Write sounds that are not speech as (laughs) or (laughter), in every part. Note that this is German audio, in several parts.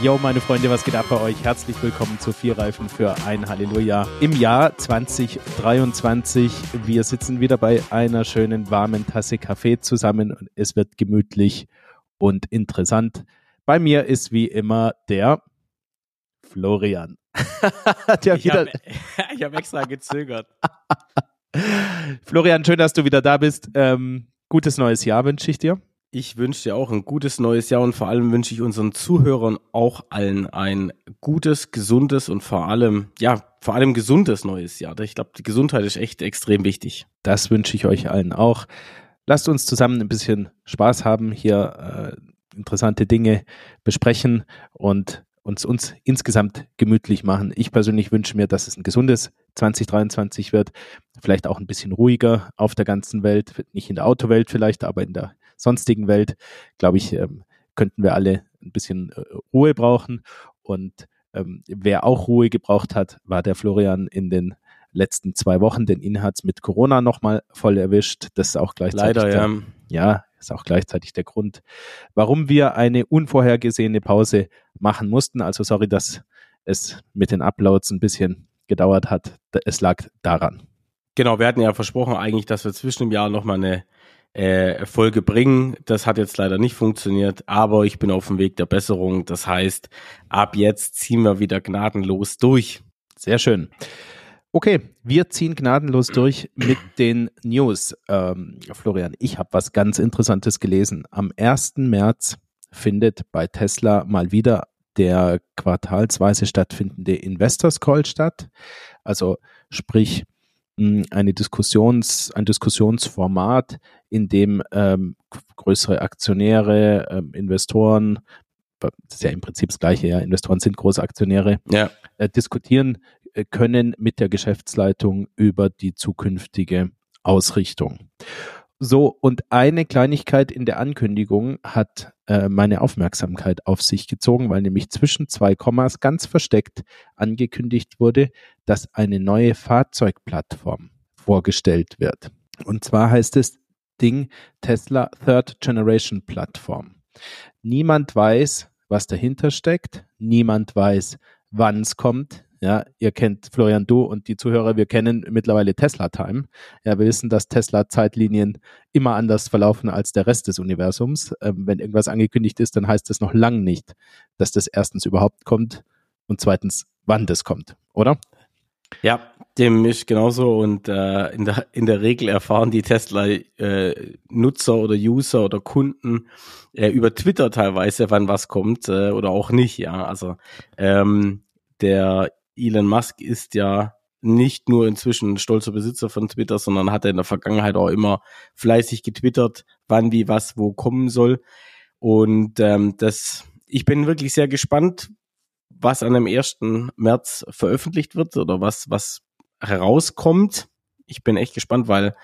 Yo, meine Freunde, was geht ab bei euch? Herzlich willkommen zu Vier Reifen für ein Halleluja im Jahr 2023. Wir sitzen wieder bei einer schönen warmen Tasse Kaffee zusammen und es wird gemütlich und interessant. Bei mir ist wie immer der Florian. (laughs) der ich habe (laughs) hab extra gezögert. (laughs) Florian, schön, dass du wieder da bist. Ähm, gutes neues Jahr wünsche ich dir. Ich wünsche dir auch ein gutes neues Jahr und vor allem wünsche ich unseren Zuhörern auch allen ein gutes, gesundes und vor allem, ja, vor allem gesundes neues Jahr. Ich glaube, die Gesundheit ist echt extrem wichtig. Das wünsche ich euch allen auch. Lasst uns zusammen ein bisschen Spaß haben, hier äh, interessante Dinge besprechen und uns, uns insgesamt gemütlich machen. Ich persönlich wünsche mir, dass es ein gesundes 2023 wird, vielleicht auch ein bisschen ruhiger auf der ganzen Welt, nicht in der Autowelt vielleicht, aber in der sonstigen Welt, glaube ich, ähm, könnten wir alle ein bisschen äh, Ruhe brauchen. Und ähm, wer auch Ruhe gebraucht hat, war der Florian in den letzten zwei Wochen, denn ihn hat es mit Corona nochmal voll erwischt. Das ist auch gleichzeitig Leider, der, ja. ja, ist auch gleichzeitig der Grund, warum wir eine unvorhergesehene Pause machen mussten. Also sorry, dass es mit den Uploads ein bisschen gedauert hat. Es lag daran. Genau, wir hatten ja versprochen eigentlich, dass wir zwischen dem Jahr nochmal eine äh, Folge bringen. Das hat jetzt leider nicht funktioniert, aber ich bin auf dem Weg der Besserung. Das heißt, ab jetzt ziehen wir wieder gnadenlos durch. Sehr schön. Okay, wir ziehen gnadenlos durch mit den News. Ähm, Florian, ich habe was ganz Interessantes gelesen. Am 1. März findet bei Tesla mal wieder der quartalsweise stattfindende Investors Call statt. Also sprich, eine Diskussions, ein Diskussionsformat, in dem ähm, größere Aktionäre, ähm, Investoren, das ist ja im Prinzip das Gleiche, ja, Investoren sind große Aktionäre, ja. äh, diskutieren äh, können mit der Geschäftsleitung über die zukünftige Ausrichtung. So, und eine Kleinigkeit in der Ankündigung hat äh, meine Aufmerksamkeit auf sich gezogen, weil nämlich zwischen zwei Kommas ganz versteckt angekündigt wurde, dass eine neue Fahrzeugplattform vorgestellt wird. Und zwar heißt es Ding Tesla Third Generation Plattform. Niemand weiß, was dahinter steckt. Niemand weiß, wann es kommt. Ja, ihr kennt Florian Du und die Zuhörer, wir kennen mittlerweile Tesla Time. Ja, wir wissen, dass Tesla Zeitlinien immer anders verlaufen als der Rest des Universums. Ähm, wenn irgendwas angekündigt ist, dann heißt das noch lang nicht, dass das erstens überhaupt kommt und zweitens, wann das kommt, oder? Ja, dem ist genauso und äh, in, der, in der Regel erfahren die Tesla-Nutzer äh, oder User oder Kunden äh, über Twitter teilweise, wann was kommt äh, oder auch nicht. Ja, also ähm, der Elon Musk ist ja nicht nur inzwischen stolzer Besitzer von Twitter, sondern hat er in der Vergangenheit auch immer fleißig getwittert, wann, wie, was, wo kommen soll. Und ähm, das, ich bin wirklich sehr gespannt, was an dem 1. März veröffentlicht wird oder was, was herauskommt. Ich bin echt gespannt, weil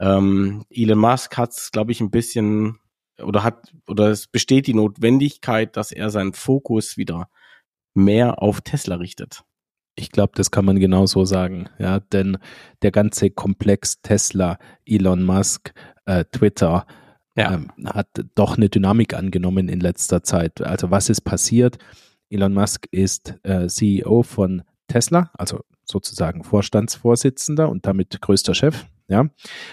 ähm, Elon Musk hat es, glaube ich, ein bisschen oder hat oder es besteht die Notwendigkeit, dass er seinen Fokus wieder mehr auf Tesla richtet. Ich glaube, das kann man genau so sagen, ja, denn der ganze Komplex Tesla, Elon Musk, äh, Twitter ja. ähm, hat doch eine Dynamik angenommen in letzter Zeit. Also was ist passiert? Elon Musk ist äh, CEO von Tesla, also sozusagen Vorstandsvorsitzender und damit größter Chef. Ja,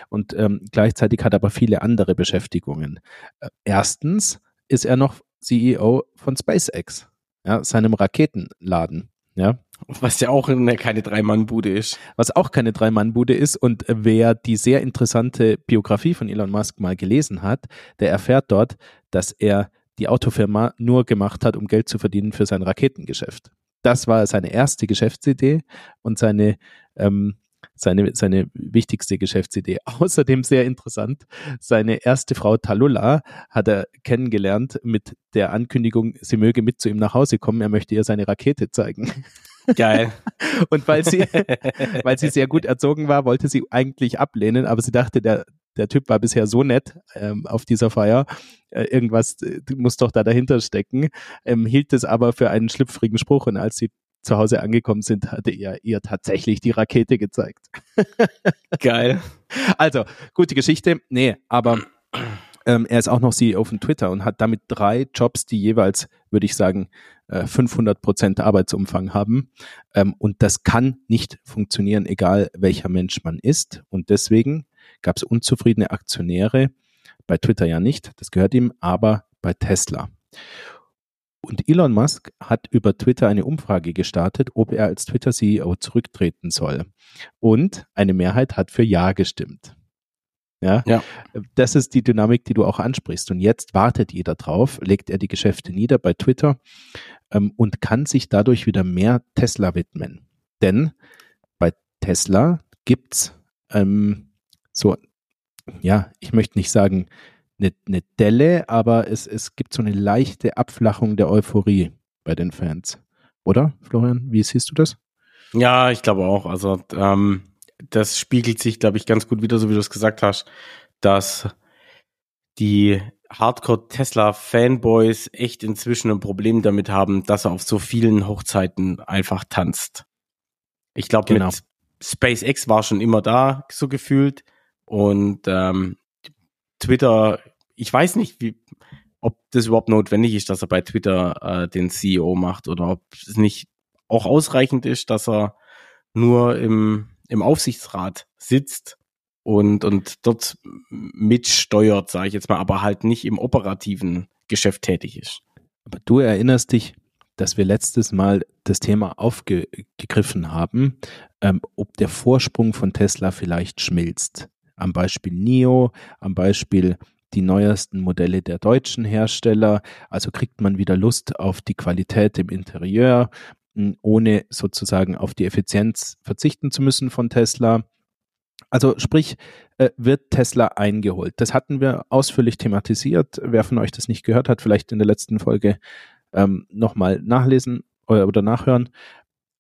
und ähm, gleichzeitig hat er aber viele andere Beschäftigungen. Äh, erstens ist er noch CEO von SpaceX, ja, seinem Raketenladen. Ja, was ja auch eine, keine Drei-Mann-Bude ist. Was auch keine Drei-Mann-Bude ist. Und wer die sehr interessante Biografie von Elon Musk mal gelesen hat, der erfährt dort, dass er die Autofirma nur gemacht hat, um Geld zu verdienen für sein Raketengeschäft. Das war seine erste Geschäftsidee und seine, ähm, seine, seine wichtigste Geschäftsidee. (laughs) Außerdem sehr interessant, seine erste Frau Talula hat er kennengelernt mit der Ankündigung, sie möge mit zu ihm nach Hause kommen, er möchte ihr seine Rakete zeigen. (laughs) Geil. (laughs) Und weil sie, (laughs) weil sie sehr gut erzogen war, wollte sie eigentlich ablehnen, aber sie dachte, der, der Typ war bisher so nett ähm, auf dieser Feier, äh, irgendwas äh, muss doch da dahinter stecken, ähm, hielt es aber für einen schlüpfrigen Spruch und als sie zu Hause angekommen sind, hatte er ihr tatsächlich die Rakete gezeigt. (laughs) Geil. Also, gute Geschichte. Nee, aber ähm, er ist auch noch CEO von Twitter und hat damit drei Jobs, die jeweils, würde ich sagen, äh, 500 Prozent Arbeitsumfang haben. Ähm, und das kann nicht funktionieren, egal welcher Mensch man ist. Und deswegen gab es unzufriedene Aktionäre, bei Twitter ja nicht, das gehört ihm, aber bei Tesla. Und Elon Musk hat über Twitter eine Umfrage gestartet, ob er als Twitter-CEO zurücktreten soll. Und eine Mehrheit hat für Ja gestimmt. Ja? ja, das ist die Dynamik, die du auch ansprichst. Und jetzt wartet jeder drauf, legt er die Geschäfte nieder bei Twitter ähm, und kann sich dadurch wieder mehr Tesla widmen. Denn bei Tesla gibt's ähm, so, ja, ich möchte nicht sagen eine, eine Delle, aber es, es gibt so eine leichte Abflachung der Euphorie bei den Fans. Oder, Florian? Wie siehst du das? Ja, ich glaube auch. Also ähm, das spiegelt sich, glaube ich, ganz gut wieder, so wie du es gesagt hast, dass die Hardcore-Tesla-Fanboys echt inzwischen ein Problem damit haben, dass er auf so vielen Hochzeiten einfach tanzt. Ich glaube, genau. mit SpaceX war schon immer da, so gefühlt. Und ähm, Twitter, ich weiß nicht, wie, ob das überhaupt notwendig ist, dass er bei Twitter äh, den CEO macht oder ob es nicht auch ausreichend ist, dass er nur im im Aufsichtsrat sitzt und, und dort mitsteuert, sage ich jetzt mal, aber halt nicht im operativen Geschäft tätig ist. Aber du erinnerst dich, dass wir letztes Mal das Thema aufgegriffen haben, ähm, ob der Vorsprung von Tesla vielleicht schmilzt. Am Beispiel NIO, am Beispiel die neuesten Modelle der deutschen Hersteller. Also kriegt man wieder Lust auf die Qualität im Interieur, ohne sozusagen auf die Effizienz verzichten zu müssen von Tesla. Also sprich, äh, wird Tesla eingeholt. Das hatten wir ausführlich thematisiert. Wer von euch das nicht gehört hat, vielleicht in der letzten Folge ähm, nochmal nachlesen oder, oder nachhören.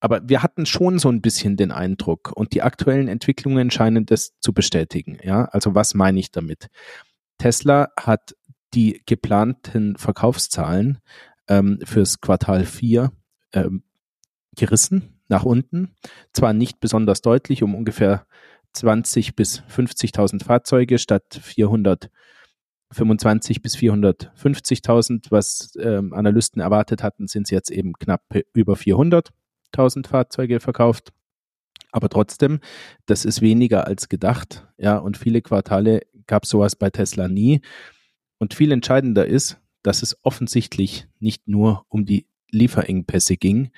Aber wir hatten schon so ein bisschen den Eindruck und die aktuellen Entwicklungen scheinen das zu bestätigen. Ja, also was meine ich damit? Tesla hat die geplanten Verkaufszahlen ähm, fürs Quartal 4 ähm, gerissen nach unten. Zwar nicht besonders deutlich, um ungefähr 20 bis 50.000 Fahrzeuge statt 425 bis 450.000, was ähm, Analysten erwartet hatten, sind es jetzt eben knapp über 400.000 Fahrzeuge verkauft. Aber trotzdem, das ist weniger als gedacht. Ja, und viele Quartale gab sowas bei Tesla nie. Und viel entscheidender ist, dass es offensichtlich nicht nur um die Lieferengpässe ging,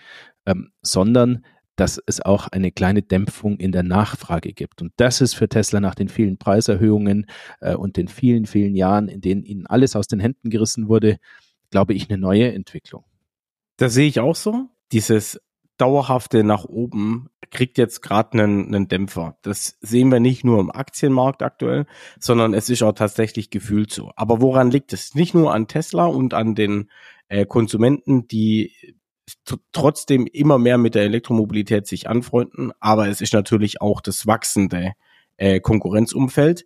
ähm, sondern dass es auch eine kleine Dämpfung in der Nachfrage gibt. Und das ist für Tesla nach den vielen Preiserhöhungen äh, und den vielen, vielen Jahren, in denen ihnen alles aus den Händen gerissen wurde, glaube ich, eine neue Entwicklung. Das sehe ich auch so. Dieses dauerhafte nach oben kriegt jetzt gerade einen, einen Dämpfer. Das sehen wir nicht nur im Aktienmarkt aktuell, sondern es ist auch tatsächlich gefühlt so. Aber woran liegt es? Nicht nur an Tesla und an den äh, Konsumenten, die trotzdem immer mehr mit der Elektromobilität sich anfreunden, aber es ist natürlich auch das wachsende äh, Konkurrenzumfeld.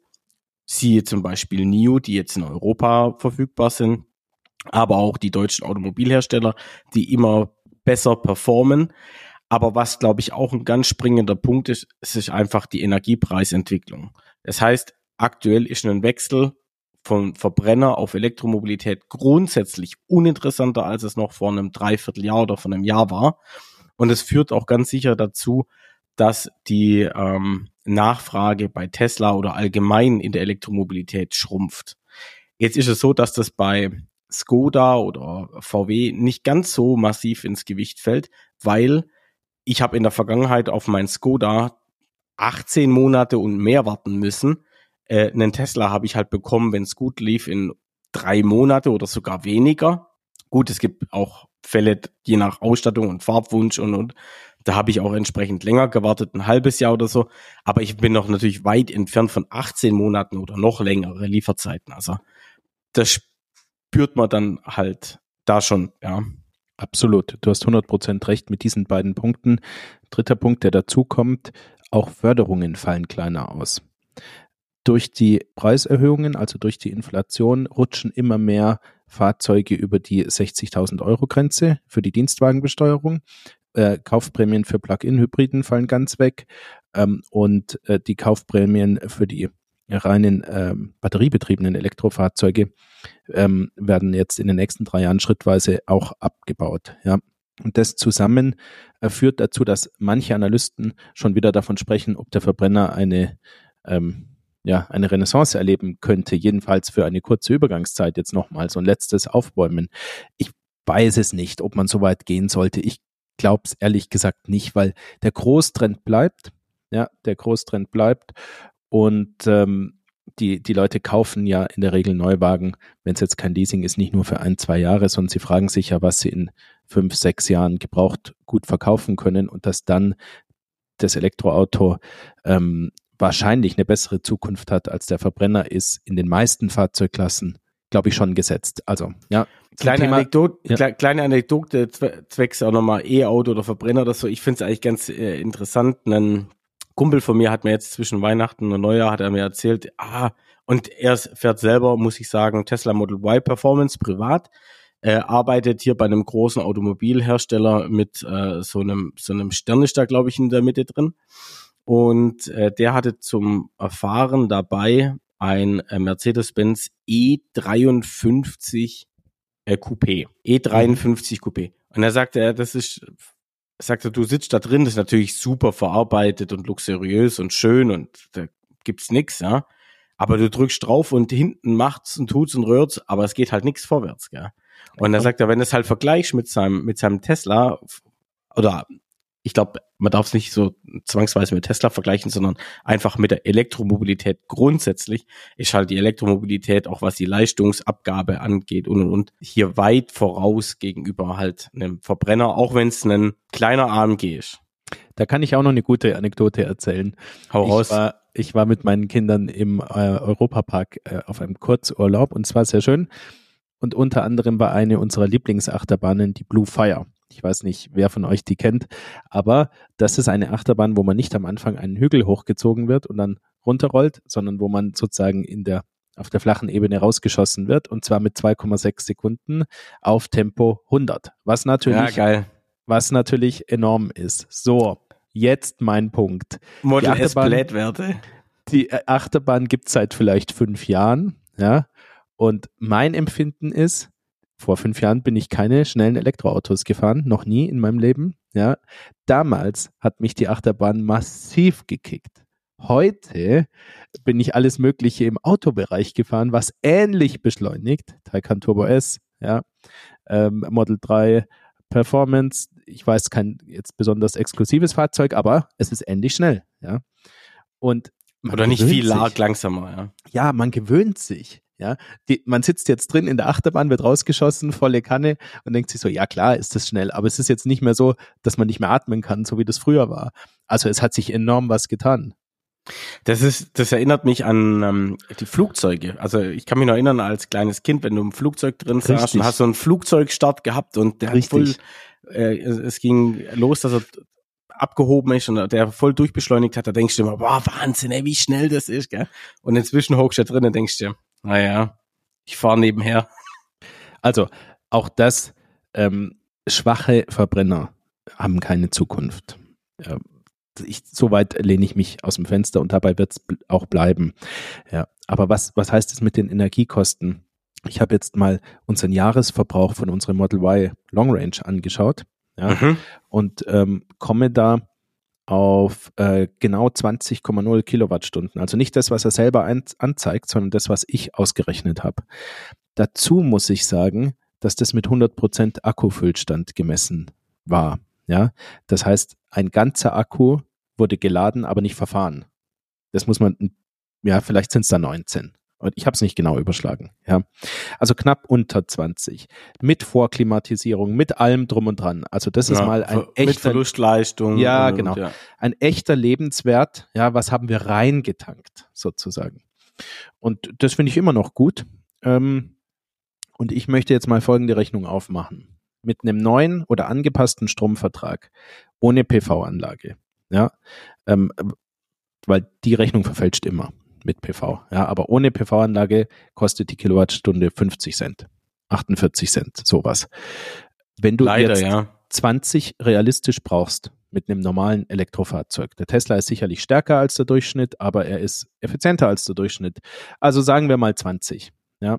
Siehe zum Beispiel NIO, die jetzt in Europa verfügbar sind, aber auch die deutschen Automobilhersteller, die immer besser performen. Aber was, glaube ich, auch ein ganz springender Punkt ist, ist einfach die Energiepreisentwicklung. Das heißt, aktuell ist ein Wechsel von Verbrenner auf Elektromobilität grundsätzlich uninteressanter, als es noch vor einem Dreivierteljahr oder vor einem Jahr war. Und es führt auch ganz sicher dazu, dass die ähm, Nachfrage bei Tesla oder allgemein in der Elektromobilität schrumpft. Jetzt ist es so, dass das bei Skoda oder VW nicht ganz so massiv ins Gewicht fällt, weil ich habe in der Vergangenheit auf mein Skoda 18 Monate und mehr warten müssen, äh, einen Tesla habe ich halt bekommen, wenn es gut lief, in drei Monate oder sogar weniger. Gut, es gibt auch Fälle, je nach Ausstattung und Farbwunsch und, und da habe ich auch entsprechend länger gewartet, ein halbes Jahr oder so. Aber ich bin noch natürlich weit entfernt von 18 Monaten oder noch längere Lieferzeiten. Also das spürt man dann halt da schon, ja. Absolut. Du hast 100% recht mit diesen beiden Punkten. Dritter Punkt, der dazu kommt, auch Förderungen fallen kleiner aus durch die Preiserhöhungen, also durch die Inflation, rutschen immer mehr Fahrzeuge über die 60.000 Euro Grenze für die Dienstwagenbesteuerung. Äh, Kaufprämien für Plug-in-Hybriden fallen ganz weg ähm, und äh, die Kaufprämien für die reinen ähm, batteriebetriebenen Elektrofahrzeuge ähm, werden jetzt in den nächsten drei Jahren schrittweise auch abgebaut. Und das zusammen äh, führt dazu, dass manche Analysten schon wieder davon sprechen, ob der Verbrenner eine, ja, eine Renaissance erleben könnte, jedenfalls für eine kurze Übergangszeit jetzt nochmal so ein letztes Aufbäumen. Ich weiß es nicht, ob man so weit gehen sollte. Ich glaube es ehrlich gesagt nicht, weil der Großtrend bleibt. Ja, der Großtrend bleibt. Und ähm, die, die Leute kaufen ja in der Regel Neuwagen, wenn es jetzt kein Leasing ist, nicht nur für ein, zwei Jahre, sondern sie fragen sich ja, was sie in fünf, sechs Jahren gebraucht gut verkaufen können und dass dann das Elektroauto ähm, wahrscheinlich eine bessere Zukunft hat als der Verbrenner ist in den meisten Fahrzeugklassen, glaube ich, schon gesetzt. Also, ja. Kleine, Thema, Anekdote, ja. kleine Anekdote zwecks auch nochmal E-Auto oder Verbrenner oder so. Ich finde es eigentlich ganz äh, interessant. Ein Kumpel von mir hat mir jetzt zwischen Weihnachten und Neujahr hat er mir erzählt, ah, und er fährt selber, muss ich sagen, Tesla Model Y Performance privat. Er arbeitet hier bei einem großen Automobilhersteller mit äh, so einem so einem Stern ist da glaube ich in der Mitte drin und äh, der hatte zum Erfahren dabei ein äh, Mercedes-Benz E53 äh, Coupé, E53 Coupé und er sagte, er, das ist sagt er, du sitzt da drin, das ist natürlich super verarbeitet und luxuriös und schön und da gibt's nix, ja. Aber du drückst drauf und hinten macht's und tut's und rührt's, aber es geht halt nichts vorwärts, gell. Und er sagt er, wenn du es halt vergleichst mit seinem, mit seinem Tesla, oder ich glaube, man darf es nicht so zwangsweise mit Tesla vergleichen, sondern einfach mit der Elektromobilität grundsätzlich ist halt die Elektromobilität, auch was die Leistungsabgabe angeht und und und, hier weit voraus gegenüber halt einem Verbrenner, auch wenn es ein kleiner AMG ist. Da kann ich auch noch eine gute Anekdote erzählen. Hau raus. Ich war, ich war mit meinen Kindern im äh, Europapark äh, auf einem Kurzurlaub und zwar sehr schön. Und unter anderem war eine unserer Lieblingsachterbahnen die Blue Fire. Ich weiß nicht, wer von euch die kennt, aber das ist eine Achterbahn, wo man nicht am Anfang einen Hügel hochgezogen wird und dann runterrollt, sondern wo man sozusagen in der auf der flachen Ebene rausgeschossen wird und zwar mit 2,6 Sekunden auf Tempo 100, was natürlich ja, was natürlich enorm ist. So, jetzt mein Punkt. Model die Achterbahn. Die Achterbahn gibt es seit vielleicht fünf Jahren, ja. Und mein Empfinden ist, vor fünf Jahren bin ich keine schnellen Elektroautos gefahren, noch nie in meinem Leben. Ja, damals hat mich die Achterbahn massiv gekickt. Heute bin ich alles Mögliche im Autobereich gefahren, was ähnlich beschleunigt. Taycan Turbo S, ja, ähm, Model 3 Performance. Ich weiß kein jetzt besonders exklusives Fahrzeug, aber es ist ähnlich schnell, ja. Und oder nicht viel sich. langsamer, ja. Ja, man gewöhnt sich. Ja, die, man sitzt jetzt drin in der Achterbahn, wird rausgeschossen, volle Kanne und denkt sich so, ja klar, ist das schnell, aber es ist jetzt nicht mehr so, dass man nicht mehr atmen kann, so wie das früher war. Also es hat sich enorm was getan. Das ist, das erinnert mich an ähm, die Flugzeuge. Also ich kann mich noch erinnern als kleines Kind, wenn du im Flugzeug drin saßt und hast so einen Flugzeugstart gehabt und der Richtig. hat voll, äh, es ging los, dass er abgehoben ist und der voll durchbeschleunigt hat, da denkst du immer, boah, Wahnsinn, ey, wie schnell das ist, gell? Und inzwischen hochst du da drin und denkst du, naja, ich fahre nebenher. Also, auch das, ähm, schwache Verbrenner haben keine Zukunft. Ja, ich, so weit lehne ich mich aus dem Fenster und dabei wird es auch bleiben. Ja, aber was, was heißt es mit den Energiekosten? Ich habe jetzt mal unseren Jahresverbrauch von unserem Model Y Long Range angeschaut ja, mhm. und ähm, komme da auf äh, genau 20,0 Kilowattstunden. Also nicht das, was er selber ein, anzeigt, sondern das, was ich ausgerechnet habe. Dazu muss ich sagen, dass das mit 100% Akkufüllstand gemessen war. Ja, das heißt, ein ganzer Akku wurde geladen, aber nicht verfahren. Das muss man, ja, vielleicht sind es da 19. Und ich habe es nicht genau überschlagen. Ja, also knapp unter 20 mit Vorklimatisierung, mit allem drum und dran. Also das ja, ist mal ein echter mit Verlustleistung. Ja, und, genau, ja. ein echter Lebenswert. Ja, was haben wir reingetankt sozusagen? Und das finde ich immer noch gut. Ähm, und ich möchte jetzt mal folgende Rechnung aufmachen: Mit einem neuen oder angepassten Stromvertrag ohne PV-Anlage. Ja, ähm, weil die Rechnung verfälscht immer mit PV. Ja, aber ohne PV-Anlage kostet die Kilowattstunde 50 Cent, 48 Cent, sowas. Wenn du Leider, jetzt ja. 20 realistisch brauchst mit einem normalen Elektrofahrzeug. Der Tesla ist sicherlich stärker als der Durchschnitt, aber er ist effizienter als der Durchschnitt. Also sagen wir mal 20. ja,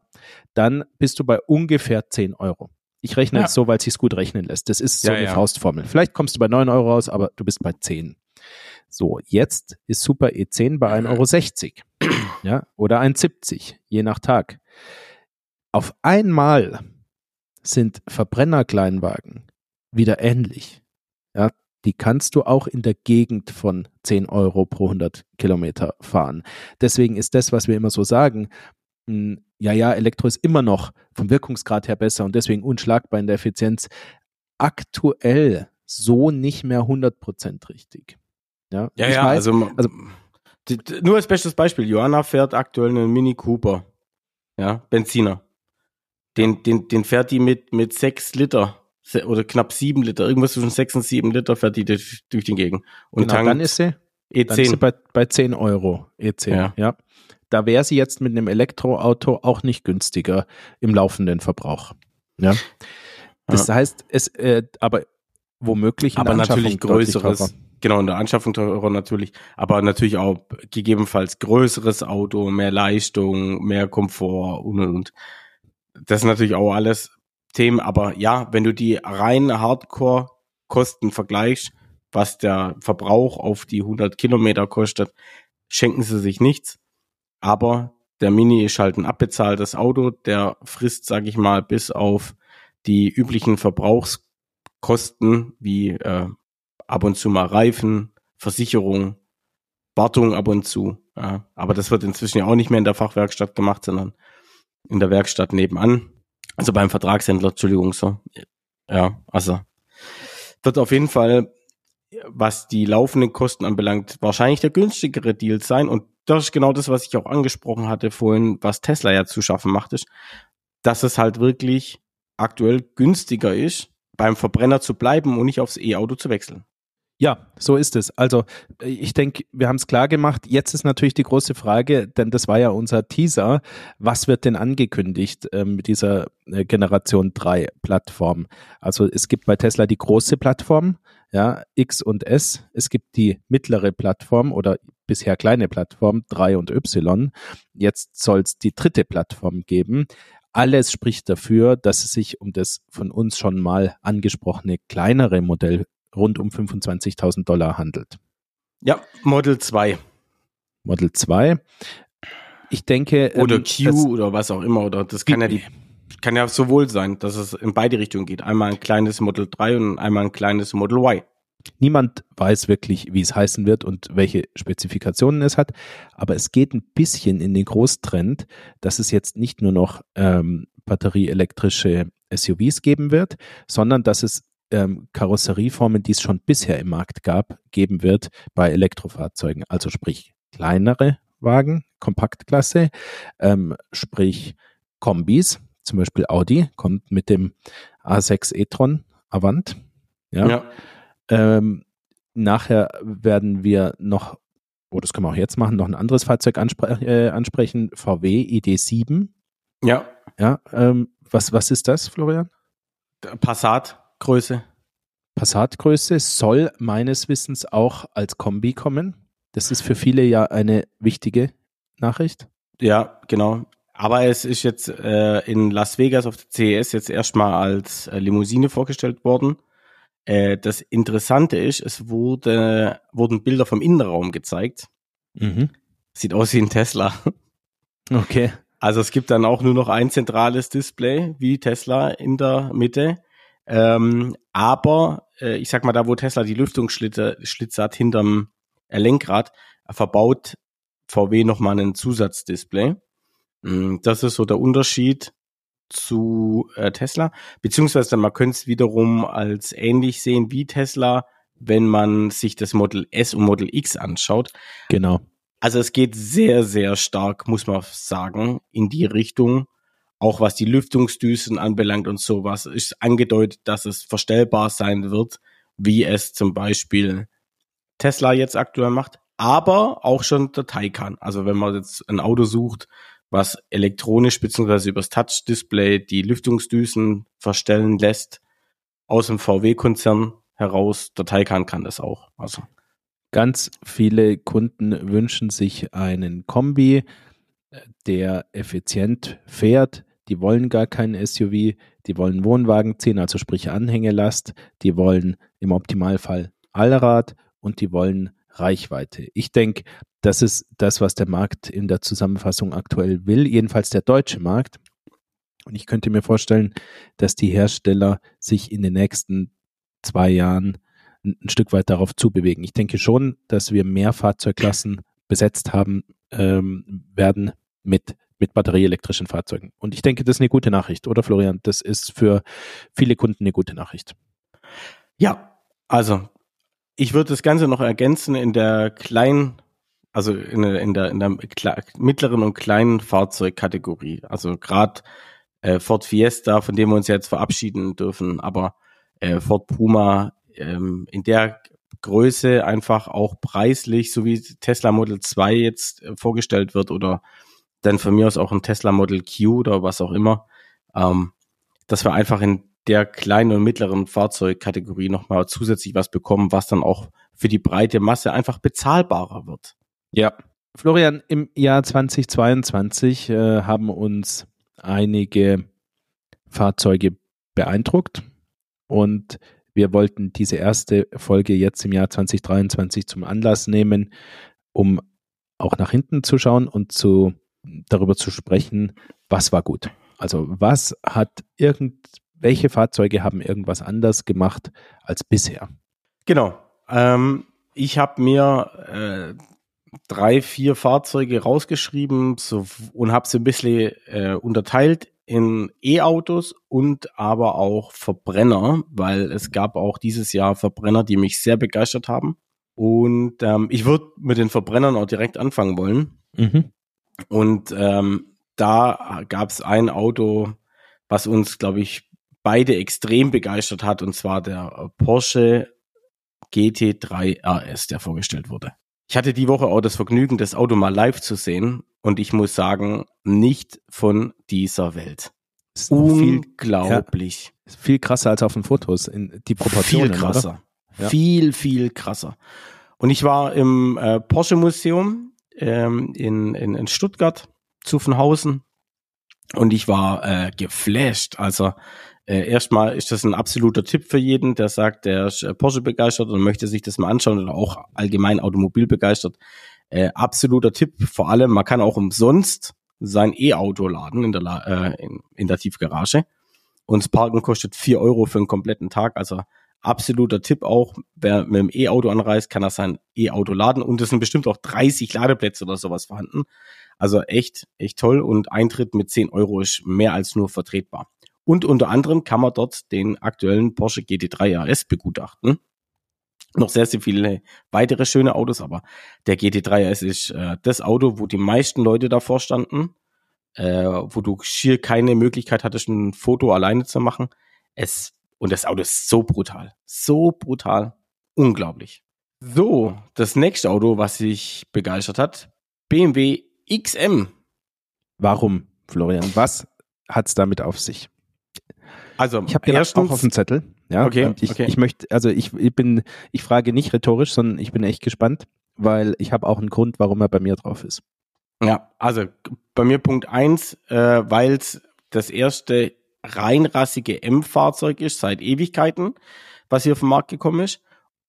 dann bist du bei ungefähr 10 Euro. Ich rechne Ja. jetzt so, weil es sich gut rechnen lässt. Das ist so Ja, eine ja. Faustformel. Vielleicht kommst du bei 9 Euro raus, aber du bist bei 10. So, jetzt ist Super E10 bei 1,60 Euro. Ja, oder 1,70, je nach Tag. Auf einmal sind Verbrennerkleinwagen wieder ähnlich. Ja, die kannst du auch in der Gegend von 10 Euro pro 100 Kilometer fahren. Deswegen ist das, was wir immer so sagen, mh, ja, ja, Elektro ist immer noch vom Wirkungsgrad her besser und deswegen unschlagbar in der Effizienz. Aktuell so nicht mehr 100% richtig. Ja, Ja, ich ja, weiß, also, also- die, die, nur als bestes Beispiel, Johanna fährt aktuell einen Mini Cooper, ja, Benziner. Den, den, den fährt die mit, mit sechs Liter oder knapp sieben Liter, irgendwas zwischen sechs und sieben Liter fährt die durch, durch den Gegend. Und genau, tankt dann ist sie, dann ist sie E10. bei, bei 10 Euro E10. Ja. Ja. Da wäre sie jetzt mit einem Elektroauto auch nicht günstiger im laufenden Verbrauch. Ja. Das heißt, es, äh, aber womöglich aber natürlich größeres. Genau, in der Anschaffung teurer natürlich, aber natürlich auch gegebenenfalls größeres Auto, mehr Leistung, mehr Komfort und und und. Das sind natürlich auch alles Themen, aber ja, wenn du die reinen Hardcore-Kosten vergleichst, was der Verbrauch auf die 100 Kilometer kostet, schenken sie sich nichts. Aber der Mini ist halt ein abbezahltes Auto, der frisst, sag ich mal, bis auf die üblichen Verbrauchskosten wie äh, ab und zu mal Reifen, Versicherung, Wartung ab und zu. Ja. Aber das wird inzwischen ja auch nicht mehr in der Fachwerkstatt gemacht, sondern in der Werkstatt nebenan. Also beim Vertragshändler, Entschuldigung, so. Ja, also wird auf jeden Fall, was die laufenden Kosten anbelangt, wahrscheinlich der günstigere Deal sein. Und das ist genau das, was ich auch angesprochen hatte vorhin, was Tesla ja zu schaffen macht, ist, dass es halt wirklich aktuell günstiger ist, beim Verbrenner zu bleiben und nicht aufs E-Auto zu wechseln. Ja, so ist es. Also äh, ich denke, wir haben es klar gemacht. Jetzt ist natürlich die große Frage, denn das war ja unser Teaser. Was wird denn angekündigt ähm, mit dieser äh, Generation 3 Plattform? Also es gibt bei Tesla die große Plattform, ja, X und S. Es gibt die mittlere Plattform oder bisher kleine Plattform 3 und Y. Jetzt soll es die dritte Plattform geben. Alles spricht dafür, dass es sich um das von uns schon mal angesprochene kleinere Modell rund um 25.000 Dollar handelt. Ja, Model 2 Model 2. Ich denke. oder ähm, Q oder was auch immer. Oder das kann ja die, kann ja sowohl sein, dass es in beide Richtungen geht. Einmal ein kleines Model 3 und einmal ein kleines Model Y. Niemand weiß wirklich, wie es heißen wird und welche Spezifikationen es hat, aber es geht ein bisschen in den Großtrend, dass es jetzt nicht nur noch ähm, batterieelektrische SUVs geben wird, sondern dass es ähm, Karosserieformen, die es schon bisher im Markt gab, geben wird bei Elektrofahrzeugen. Also sprich kleinere Wagen, Kompaktklasse, ähm, sprich Kombis, zum Beispiel Audi kommt mit dem A6 e-tron Avant. Ja. Ähm, nachher werden wir noch, oh, das können wir auch jetzt machen, noch ein anderes Fahrzeug anspre äh, ansprechen, VW ID7. ja. Ja, ähm, was, was ist das, Florian? Passat Größe. Passatgröße soll meines Wissens auch als Kombi kommen. Das ist für viele ja eine wichtige Nachricht. Ja, genau. Aber es ist jetzt äh, in Las Vegas auf der CES jetzt erstmal als äh, Limousine vorgestellt worden. Äh, das Interessante ist, es wurde, wurden Bilder vom Innenraum gezeigt. Mhm. Sieht aus wie ein Tesla. Okay. Also es gibt dann auch nur noch ein zentrales Display wie Tesla in der Mitte. Ähm, aber äh, ich sag mal, da wo Tesla die Lüftungsschlitze Schlitze hat hinterm äh, Lenkrad, verbaut VW nochmal einen Zusatzdisplay. Mm, Das ist so der Unterschied zu äh, Tesla. Beziehungsweise man könnte es wiederum als ähnlich sehen wie Tesla, wenn man sich das Model S und Model X anschaut. Genau. Also es geht sehr, sehr stark, muss man sagen, in die Richtung. Auch was die Lüftungsdüsen anbelangt und sowas, ist angedeutet, dass es verstellbar sein wird, wie es zum Beispiel Tesla jetzt aktuell macht, aber auch schon der Taycan. Also wenn man jetzt ein Auto sucht, was elektronisch beziehungsweise übers Touch-Display die Lüftungsdüsen verstellen lässt, aus dem VW-Konzern heraus, der Taycan kann das auch. Also Ganz viele Kunden wünschen sich einen Kombi. der effizient fährt. Die wollen gar keinen SUV, die wollen Wohnwagen ziehen, also sprich Anhängelast, die wollen im Optimalfall Allrad und die wollen Reichweite. Ich denke, das ist das, was der Markt in der Zusammenfassung aktuell will, jedenfalls der deutsche Markt. Und ich könnte mir vorstellen, dass die Hersteller sich in den nächsten zwei Jahren ein, Stück weit darauf zubewegen. Ich denke schon, dass wir mehr Fahrzeugklassen besetzt haben ähm, werden mit mit batterieelektrischen Fahrzeugen. Und ich denke, das ist eine gute Nachricht, oder Florian? Das ist für viele Kunden eine gute Nachricht. Ja, also ich würde das Ganze noch ergänzen in der kleinen, also in in der, in der mittleren und kleinen Fahrzeugkategorie. Also gerade äh, Ford Fiesta, von dem wir uns jetzt verabschieden dürfen, aber äh, Ford Puma ähm, in der Größe einfach auch preislich, so wie Tesla Model 2 jetzt äh, vorgestellt wird oder dann von mir aus auch ein Tesla Model Q oder was auch immer, ähm, dass wir einfach in der kleinen und mittleren Fahrzeugkategorie nochmal zusätzlich was bekommen, was dann auch für die breite Masse einfach bezahlbarer wird. Ja. Florian, im Jahr 2022 äh, haben uns einige Fahrzeuge beeindruckt und wir wollten diese erste Folge jetzt im Jahr 2023 zum Anlass nehmen, um auch nach hinten zu schauen und zu, darüber zu sprechen, was war gut. Also was hat irgend, welche Fahrzeuge haben irgendwas anders gemacht als bisher? Genau. Ähm, ich habe mir äh, drei, vier Fahrzeuge rausgeschrieben so, und habe sie ein bisschen äh, unterteilt in E-Autos und aber auch Verbrenner, weil es gab auch dieses Jahr Verbrenner, die mich sehr begeistert haben. Und ähm, ich würde mit den Verbrennern auch direkt anfangen wollen. Mhm. Und ähm, da gab es ein Auto, was uns, glaube ich, beide extrem begeistert hat, und zwar der Porsche GT3 RS, der vorgestellt wurde. Ich hatte die Woche auch das Vergnügen, das Auto mal live zu sehen und ich muss sagen, nicht von dieser Welt. Unglaublich. Viel, ja, viel krasser als auf den Fotos. In die Proportionen. Viel krasser. Ja. Viel, viel krasser. Und ich war im äh, Porsche Museum ähm, in, in, in Stuttgart, Zuffenhausen. Und ich war äh, geflasht. Also äh, erstmal ist das ein absoluter Tipp für jeden, der sagt, der ist äh, Porsche begeistert und möchte sich das mal anschauen oder auch allgemein Automobil begeistert. Äh, absoluter Tipp. Vor allem, man kann auch umsonst sein E-Auto laden in der, äh, in, in der Tiefgarage. Und das Parken kostet vier Euro für einen kompletten Tag. Also absoluter Tipp auch. Wer mit dem E-Auto anreist, kann er sein E-Auto laden. Und es sind bestimmt auch 30 Ladeplätze oder sowas vorhanden. Also echt, echt toll. Und Eintritt mit 10 Euro ist mehr als nur vertretbar. Und unter anderem kann man dort den aktuellen Porsche GT3 RS begutachten. Noch sehr, sehr viele weitere schöne Autos, aber der GT3 RS ist äh, das Auto, wo die meisten Leute davor standen, äh, wo du schier keine Möglichkeit hattest, ein Foto alleine zu machen. Es, und das Auto ist so brutal. So brutal. Unglaublich. So, das nächste Auto, was sich begeistert hat, BMW XM. Warum, Florian? Was hat's damit auf sich? Also ich habe den auch auf dem Zettel. Ja, okay, ich, okay. ich möchte, also ich, ich bin, ich frage nicht rhetorisch, sondern ich bin echt gespannt, weil ich habe auch einen Grund, warum er bei mir drauf ist. Ja, also bei mir Punkt eins, äh, weil es das erste reinrassige M-Fahrzeug ist seit Ewigkeiten, was hier auf den Markt gekommen ist.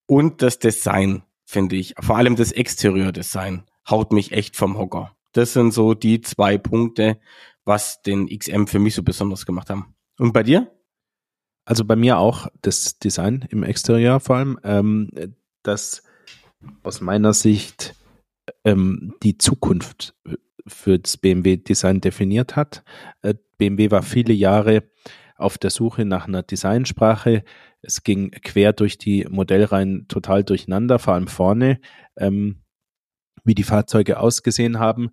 Und das Design, finde ich, vor allem das Exterieur-Design, haut mich echt vom Hocker. Das sind so die zwei Punkte, was den XM für mich so besonders gemacht haben. Und bei dir? Also bei mir auch das Design im Exterieur vor allem, ähm, das aus meiner Sicht ähm, die Zukunft für das BMW-Design definiert hat. Äh, BMW war viele Jahre auf der Suche nach einer Designsprache. Es ging quer durch die Modellreihen total durcheinander, vor allem vorne, ähm, wie die Fahrzeuge ausgesehen haben.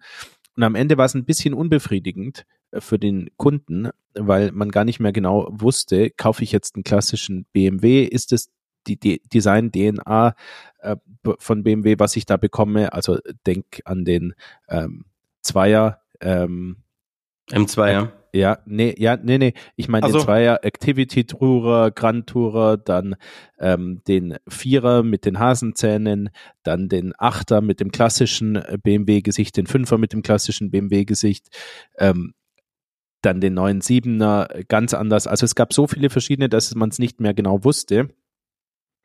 Und am Ende war es ein bisschen unbefriedigend, für den Kunden, weil man gar nicht mehr genau wusste, kaufe ich jetzt einen klassischen BMW, ist es die, die Design-DNA äh, von BMW, was ich da bekomme. Also denk an den ähm, Zweier. Ähm, M2, ja. Ja, nee, ja, nee, nee. Ich meine Also- den Zweier Activity Tourer, Grand Tourer, dann ähm, den Vierer mit den Hasenzähnen, dann den Achter mit dem klassischen äh, BMW-Gesicht, den Fünfer mit dem klassischen BMW-Gesicht, ähm, dann den neuen Siebener äh, ganz anders. Also es gab so viele verschiedene, dass man es nicht mehr genau wusste.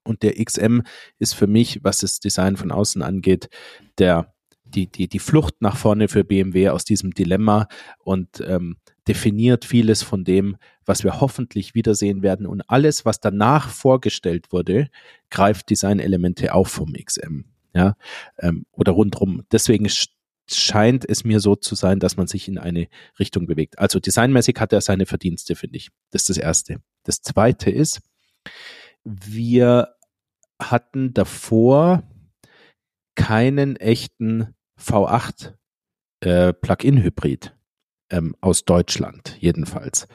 Und der XM ist für mich, was das Design von außen angeht, der die, die, die Flucht nach vorne für BMW aus diesem Dilemma und ähm, definiert vieles von dem, was wir hoffentlich wiedersehen werden. Und alles, was danach vorgestellt wurde, greift Designelemente auf vom XM. Ja, ähm, oder rundrum. Deswegen sch- scheint es mir so zu sein, dass man sich in eine Richtung bewegt. Also designmäßig hat er seine Verdienste, finde ich. Das ist das Erste. Das Zweite ist, wir hatten davor keinen echten V8 äh, Plug-in-Hybrid ähm, aus Deutschland jedenfalls.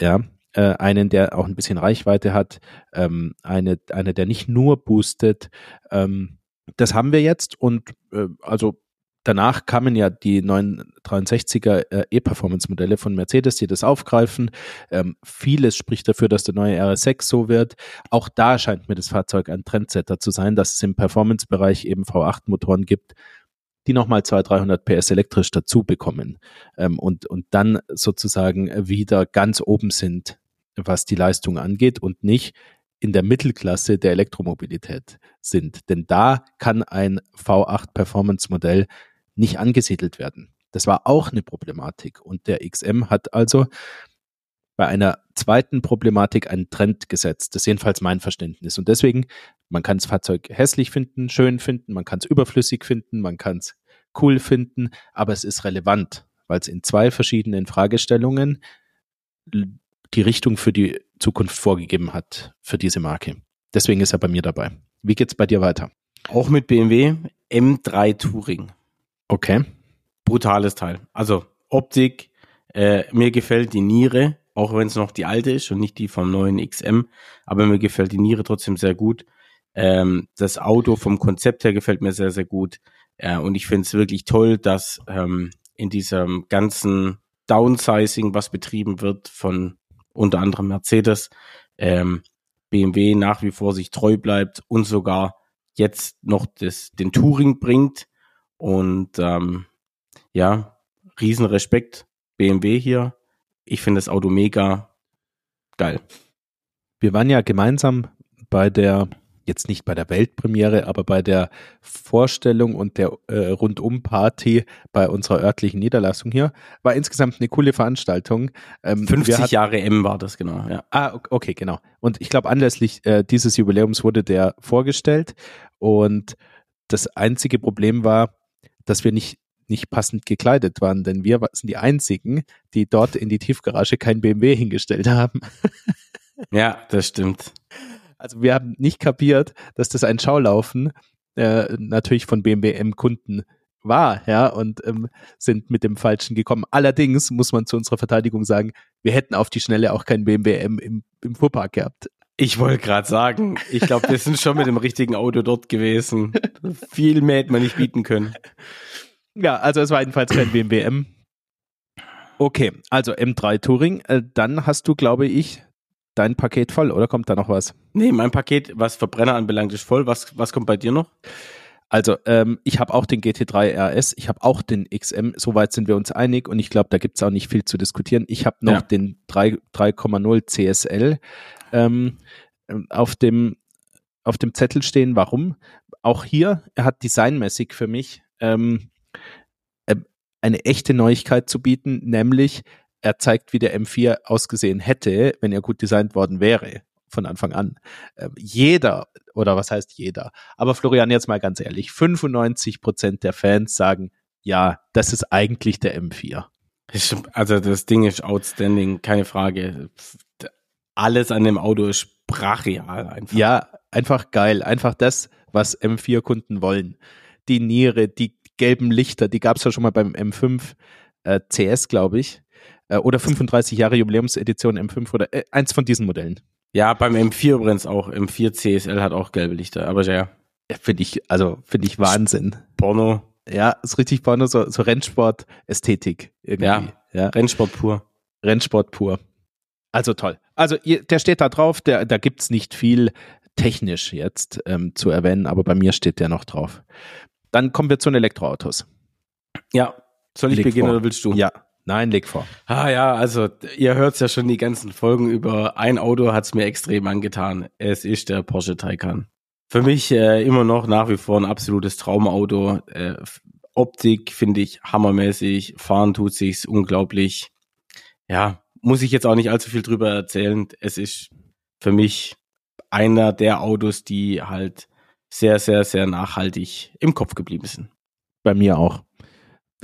Ja, äh, einen, der auch ein bisschen Reichweite hat, ähm, eine, eine, der nicht nur boostet. Ähm, das haben wir jetzt und äh, also danach kamen ja die 963er äh, E-Performance-Modelle von Mercedes, die das aufgreifen. Ähm, vieles spricht dafür, dass der neue RS6 so wird. Auch da scheint mir das Fahrzeug ein Trendsetter zu sein, dass es im Performance-Bereich eben V8-Motoren gibt, die nochmal 200, 300 PS elektrisch dazu bekommen ähm, und, und dann sozusagen wieder ganz oben sind, was die Leistung angeht und nicht in der Mittelklasse der Elektromobilität sind. Denn da kann ein V8 Performance Modell nicht angesiedelt werden. Das war auch eine Problematik. Und der XM hat also bei einer zweiten Problematik einen Trend gesetzt. Das ist jedenfalls mein Verständnis. Und deswegen, man kann das Fahrzeug hässlich finden, schön finden, man kann es überflüssig finden, man kann es cool finden, aber es ist relevant, weil es in zwei verschiedenen Fragestellungen die Richtung für die Zukunft vorgegeben hat für diese Marke. Deswegen ist er bei mir dabei. Wie geht's bei dir weiter? Auch mit BMW M3 Touring. Okay. Brutales Teil. Also Optik, äh, mir gefällt die Niere, auch wenn es noch die alte ist und nicht die vom neuen XM, aber mir gefällt die Niere trotzdem sehr gut. Ähm, das Auto vom Konzept her gefällt mir sehr, sehr gut. Äh, und ich finde es wirklich toll, dass ähm, in diesem ganzen Downsizing, was betrieben wird von unter anderem Mercedes, ähm, BMW nach wie vor sich treu bleibt und sogar jetzt noch das, den Touring bringt. Und ähm, ja, riesen Respekt BMW hier. Ich finde das Auto mega geil. Wir waren ja gemeinsam bei der, jetzt nicht bei der Weltpremiere, aber bei der Vorstellung und der äh, Rundum-Party bei unserer örtlichen Niederlassung hier. War insgesamt eine coole Veranstaltung. Ähm, wir 50 hatten- Jahre M war das, genau. Ja. Ah, ok- okay, genau. Und ich glaube, anlässlich äh, dieses Jubiläums wurde der vorgestellt. Und das einzige Problem war, dass wir nicht, nicht passend gekleidet waren, denn wir sind die einzigen, die dort in die Tiefgarage kein BMW hingestellt haben. ja, das stimmt. Also wir haben nicht kapiert, dass das ein Schaulaufen äh, natürlich von BMW M-Kunden war, ja, und ähm, sind mit dem Falschen gekommen. Allerdings muss man zu unserer Verteidigung sagen, wir hätten auf die Schnelle auch kein BMW M im, im Fuhrpark gehabt. Ich wollte gerade sagen, ich glaube, wir sind schon mit dem richtigen Auto dort gewesen. Viel mehr hätte man nicht bieten können. Ja, also es war jedenfalls kein BMW M. Okay, also M3 Touring, äh, dann hast du, glaube ich, dein Paket voll, oder kommt da noch was? Nee, mein Paket, was Verbrenner anbelangt, ist voll. Was, was kommt bei dir noch? Also, ähm, ich habe auch den GT3 RS, ich habe auch den XM, soweit sind wir uns einig und ich glaube, da gibt's auch nicht viel zu diskutieren. Ich habe noch Ja. den 3 3,0 CSL ähm, ähm, auf dem auf dem Zettel stehen. Warum? Auch hier, er hat designmäßig für mich ähm, äh, eine echte Neuigkeit zu bieten, nämlich er zeigt, wie der M4 ausgesehen hätte, wenn er gut designt worden wäre von Anfang an. Ähm, jeder, oder was heißt jeder? Aber Florian, jetzt mal ganz ehrlich, 95 Prozent der Fans sagen, ja, das ist eigentlich der M4. Ist schon- Also das Ding ist outstanding, keine Frage. Alles an dem Auto ist brachial einfach. Ja, einfach geil. Einfach das, was M4-Kunden wollen. Die Niere, die gelben Lichter, die gab es ja schon mal beim M5 äh, CS, glaube ich. Äh, oder 35 Jahre Jubiläumsedition M5 oder äh, eins von diesen Modellen. Ja, beim M4 übrigens auch. M4 CSL hat auch gelbe Lichter. Aber ja, Ja, finde ich, also finde ich Wahnsinn. Porno, Ja, ist richtig Porno, so, so Rennsport-Ästhetik irgendwie. Ja. ja. Rennsport pur. Rennsport pur. Also toll. Also der steht da drauf, der, da gibt's nicht viel technisch jetzt ähm, zu erwähnen, aber bei mir steht der noch drauf. Dann kommen wir zu den Elektroautos. Ja, soll ich Leg beginnen vor. oder willst du? Ja, nein, leg vor. Ah ja, also ihr hört ja schon die ganzen Folgen über ein Auto hat's mir extrem angetan. Es ist der Porsche Taycan. Für mich äh, immer noch nach wie vor ein absolutes Traumauto. Äh, Optik finde ich hammermäßig, fahren tut sich's unglaublich. Ja, muss ich jetzt auch nicht allzu viel drüber erzählen. Es ist für mich einer der Autos, die halt sehr, sehr, sehr nachhaltig im Kopf geblieben sind. Bei mir auch.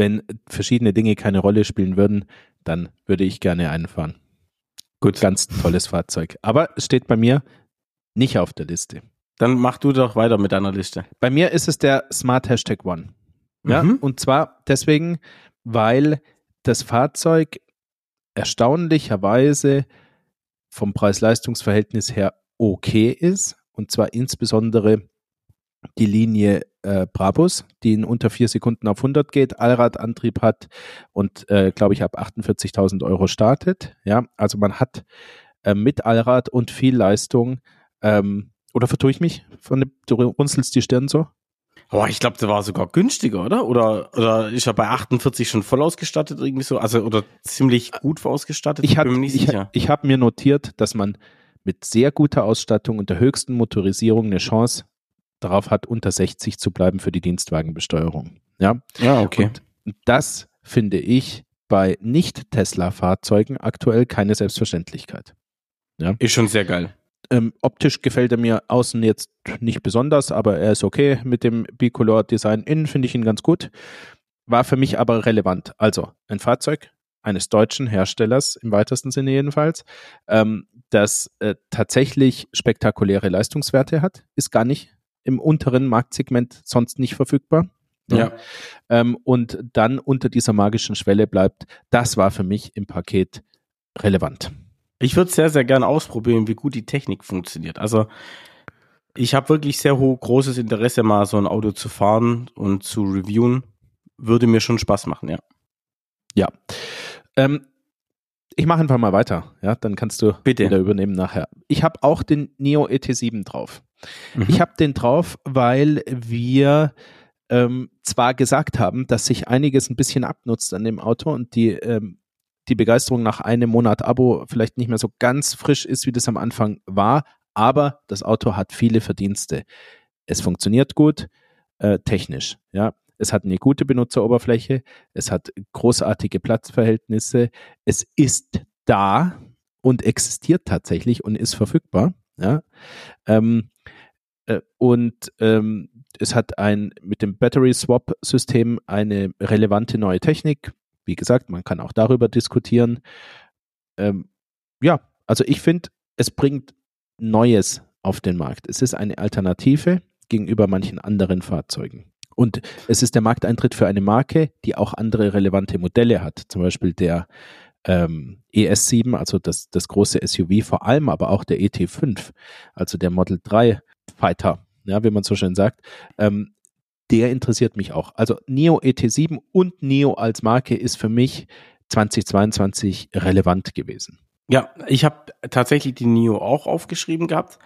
Wenn verschiedene Dinge keine Rolle spielen würden, dann würde ich gerne einen fahren. Gut. Ganz tolles Fahrzeug. Aber es steht bei mir nicht auf der Liste. Dann mach du doch weiter mit deiner Liste. Bei mir ist es der Smart Hashtag One. Ja, Mhm. und zwar deswegen, weil das Fahrzeug erstaunlicherweise vom Preis-Leistungs-Verhältnis her okay ist. Und zwar insbesondere die Linie äh, Brabus, die in unter vier Sekunden auf 100 geht, Allradantrieb hat und, äh, glaube ich, ab 48.000 Euro startet. Ja, also man hat äh, mit Allrad und viel Leistung. Ähm, oder vertue ich mich? Von dem, du runzelst die Stirn so? Oh, ich glaube, der war sogar günstiger, oder? Oder, oder ist er bei 48 schon voll ausgestattet irgendwie so? Also, oder ziemlich gut ausgestattet? Ich habe bin mir nicht ich, sicher. ich hab mir notiert, dass man mit sehr guter Ausstattung und der höchsten Motorisierung eine Chance darauf hat, unter 60 zu bleiben für die Dienstwagenbesteuerung. Ja, Ja, okay. und das finde ich bei Nicht-Tesla-Fahrzeugen aktuell keine Selbstverständlichkeit. Ist schon sehr geil. Ähm, optisch gefällt er mir außen jetzt nicht besonders, aber er ist okay mit dem Bicolor-Design. Innen finde ich ihn ganz gut. War für mich aber relevant. Also ein Fahrzeug eines deutschen Herstellers, im weitesten Sinne jedenfalls, ähm, das äh, tatsächlich spektakuläre Leistungswerte hat, ist gar nicht im unteren Marktsegment sonst nicht verfügbar. Ja. Ähm, und dann unter dieser magischen Schwelle bleibt, das war für mich im Paket relevant. Ich würde sehr, sehr gerne ausprobieren, wie gut die Technik funktioniert. Also, ich habe wirklich sehr hoch, großes Interesse, mal so ein Auto zu fahren und zu reviewen. Würde mir schon Spaß machen, ja. Ja. Ähm, ich mache einfach mal weiter, ja, dann kannst du Bitte. wieder übernehmen nachher. Ich habe auch den Neo ET7 drauf. Mhm. Ich habe den drauf, weil wir ähm, zwar gesagt haben, dass sich einiges ein bisschen abnutzt an dem Auto und die, ähm, die Begeisterung nach einem Monat Abo vielleicht nicht mehr so ganz frisch ist, wie das am Anfang war, aber das Auto hat viele Verdienste. Es funktioniert gut, äh, technisch, ja. Es hat eine gute Benutzeroberfläche, es hat großartige Platzverhältnisse, es ist da und existiert tatsächlich und ist verfügbar, ja. Ähm, äh, und ähm, es hat ein mit dem Battery Swap System eine relevante neue Technik. Wie gesagt, man kann auch darüber diskutieren. Ähm, ja, also ich finde, es bringt Neues auf den Markt. Es ist eine Alternative gegenüber manchen anderen Fahrzeugen. Und es ist der Markteintritt für eine Marke, die auch andere relevante Modelle hat. Zum Beispiel der ähm, ES7, also das, das große SUV, vor allem aber auch der ET5, also der Model 3 Fighter, ja, wie man so schön sagt, ähm, der interessiert mich auch. Also Neo ET7 und Neo als Marke ist für mich 2022 relevant gewesen. Ja, ich habe tatsächlich die Nio auch aufgeschrieben gehabt,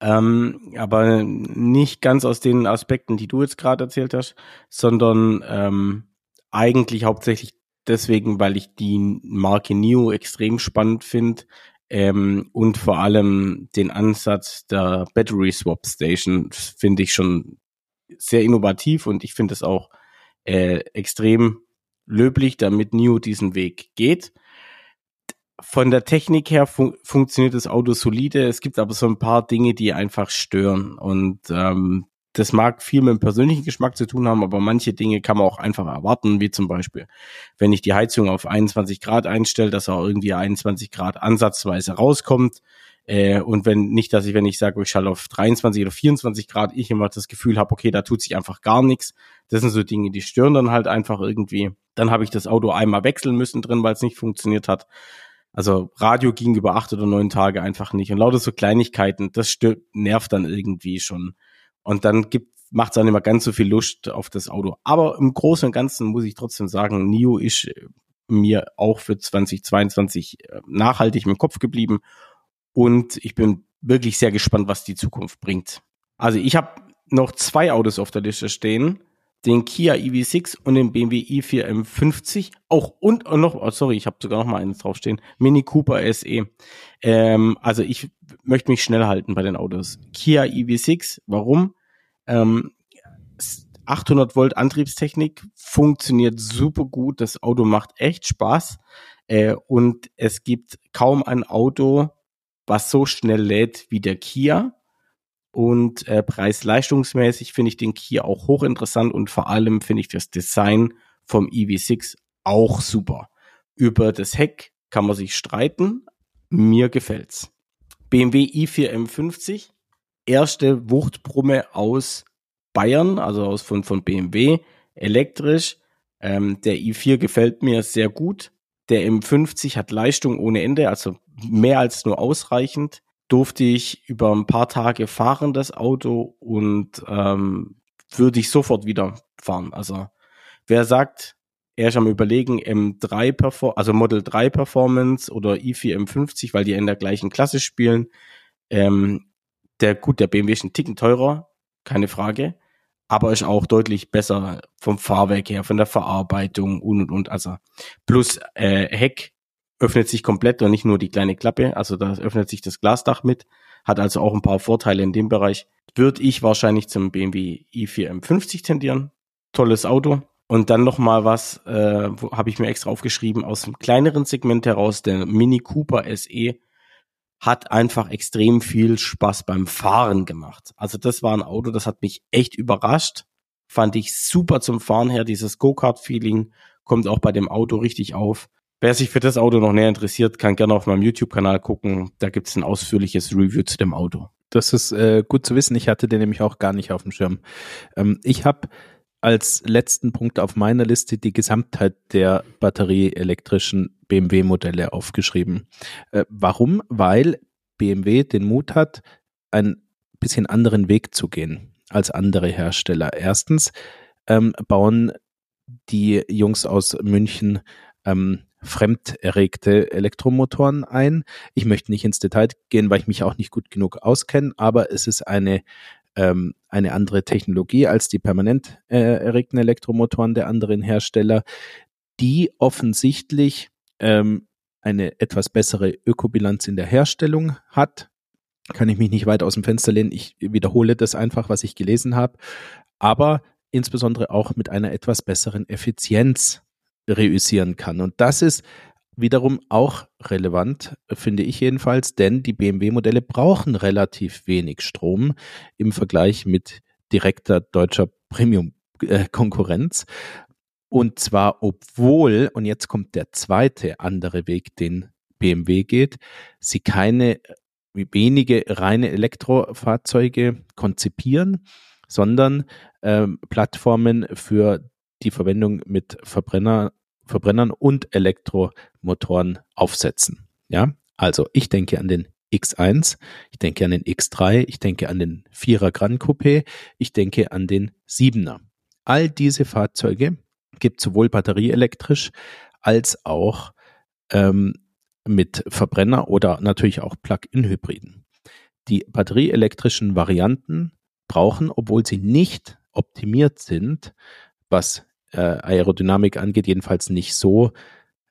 ähm, aber nicht ganz aus den Aspekten, die du jetzt gerade erzählt hast, sondern ähm, eigentlich hauptsächlich deswegen, weil ich die Marke Nio extrem spannend finde ähm, und vor allem den Ansatz der Battery Swap Station finde ich schon sehr innovativ und ich finde es auch äh, extrem löblich, damit Nio diesen Weg geht von der Technik her fun funktioniert das Auto solide. Es gibt aber so ein paar Dinge, die einfach stören. Und ähm, das mag viel mit dem persönlichen Geschmack zu tun haben, aber manche Dinge kann man auch einfach erwarten, wie zum Beispiel, wenn ich die Heizung auf 21 Grad einstelle, dass auch irgendwie 21 Grad ansatzweise rauskommt. Äh, und wenn nicht, dass ich, wenn ich sage, ich schalte auf 23 oder 24 Grad, ich immer das Gefühl habe, okay, da tut sich einfach gar nichts. Das sind so Dinge, die stören dann halt einfach irgendwie. Dann habe ich das Auto einmal wechseln müssen drin, weil es nicht funktioniert hat. Also Radio ging über acht oder neun Tage einfach nicht. Und lauter so Kleinigkeiten, das stört, nervt dann irgendwie schon. Und dann gibt macht es auch nicht mehr ganz so viel Lust auf das Auto. Aber im Großen und Ganzen muss ich trotzdem sagen, NIO ist mir auch für 2022 äh, nachhaltig im Kopf geblieben und ich bin wirklich sehr gespannt, was die Zukunft bringt. Also ich habe noch zwei Autos auf der Liste stehen, den Kia EV6 und den BMW i4 M50. Auch und, und noch, oh sorry, ich habe sogar noch mal eines draufstehen, Mini Cooper SE. Ähm, also ich möchte mich schnell halten bei den Autos. Kia EV6, warum? Ähm, 800 Volt Antriebstechnik funktioniert super gut. Das Auto macht echt Spaß. Äh, und es gibt kaum ein Auto, was so schnell lädt wie der Kia. Und äh, preis-leistungsmäßig finde ich den Kia auch hochinteressant und vor allem finde ich das Design vom EV6 auch super. Über das Heck kann man sich streiten. Mir gefällt's. BMW i4 M50, erste Wuchtbrumme aus Bayern, also aus von, von BMW, elektrisch. Ähm, der i4 gefällt mir sehr gut. Der M50 hat Leistung ohne Ende, also mehr als nur ausreichend. Durfte ich über ein paar Tage fahren, das Auto, und ähm, würde ich sofort wieder fahren. Also wer sagt, er ist am überlegen M3 Perform also Model 3 Performance oder i4 M50, weil die in der gleichen Klasse spielen. Ähm, der gut, der BMW ist ein Ticken teurer, keine Frage aber ist auch deutlich besser vom Fahrwerk her, von der Verarbeitung und und und. Also plus äh, Heck öffnet sich komplett und nicht nur die kleine Klappe, also da öffnet sich das Glasdach mit, hat also auch ein paar Vorteile in dem Bereich. Würde ich wahrscheinlich zum BMW i4 M50 tendieren. Tolles Auto. Und dann noch mal was, äh, habe ich mir extra aufgeschrieben, aus dem kleineren Segment heraus, der Mini Cooper SE hat einfach extrem viel Spaß beim Fahren gemacht. Also das war ein Auto, das hat mich echt überrascht. Fand ich super zum Fahren her. Dieses Go-Kart-Feeling kommt auch bei dem Auto richtig auf. Wer sich für das Auto noch näher interessiert, kann gerne auf meinem YouTube-Kanal gucken. Da gibt es ein ausführliches Review zu dem Auto. Das ist äh, gut zu wissen. Ich hatte den nämlich auch gar nicht auf dem Schirm. Ähm, ich habe als letzten Punkt auf meiner Liste die Gesamtheit der batterieelektrischen BMW-Modelle aufgeschrieben. Äh, warum? Weil BMW den Mut hat, einen bisschen anderen Weg zu gehen als andere Hersteller. Erstens ähm, bauen die Jungs aus München ähm, fremderregte Elektromotoren ein. Ich möchte nicht ins Detail gehen, weil ich mich auch nicht gut genug auskenne, aber es ist eine ähm, eine andere Technologie als die permanent äh, erregten Elektromotoren der anderen Hersteller, die offensichtlich ähm, eine etwas bessere Ökobilanz in der Herstellung hat. Kann ich mich nicht weit aus dem Fenster lehnen. Ich wiederhole das einfach, was ich gelesen habe. Aber insbesondere auch mit einer etwas besseren Effizienz reüssieren kann. Und das ist wiederum auch relevant, finde ich jedenfalls, denn die BMW-Modelle brauchen relativ wenig Strom im Vergleich mit direkter deutscher Premium-Konkurrenz. Und zwar, obwohl, und jetzt kommt der zweite andere Weg, den BMW geht, sie keine wenige reine Elektrofahrzeuge konzipieren, sondern ähm, Plattformen für die Verwendung mit Verbrenner Verbrennern und Elektromotoren aufsetzen. Ja, also ich denke an den X1, ich denke an den X3, ich denke an den 4er Gran Coupé, ich denke an den 7er. All diese Fahrzeuge gibt sowohl batterieelektrisch als auch ähm, mit Verbrenner oder natürlich auch Plug-in-Hybriden. Die batterieelektrischen Varianten brauchen, obwohl sie nicht optimiert sind, was äh, Aerodynamik angeht, jedenfalls nicht so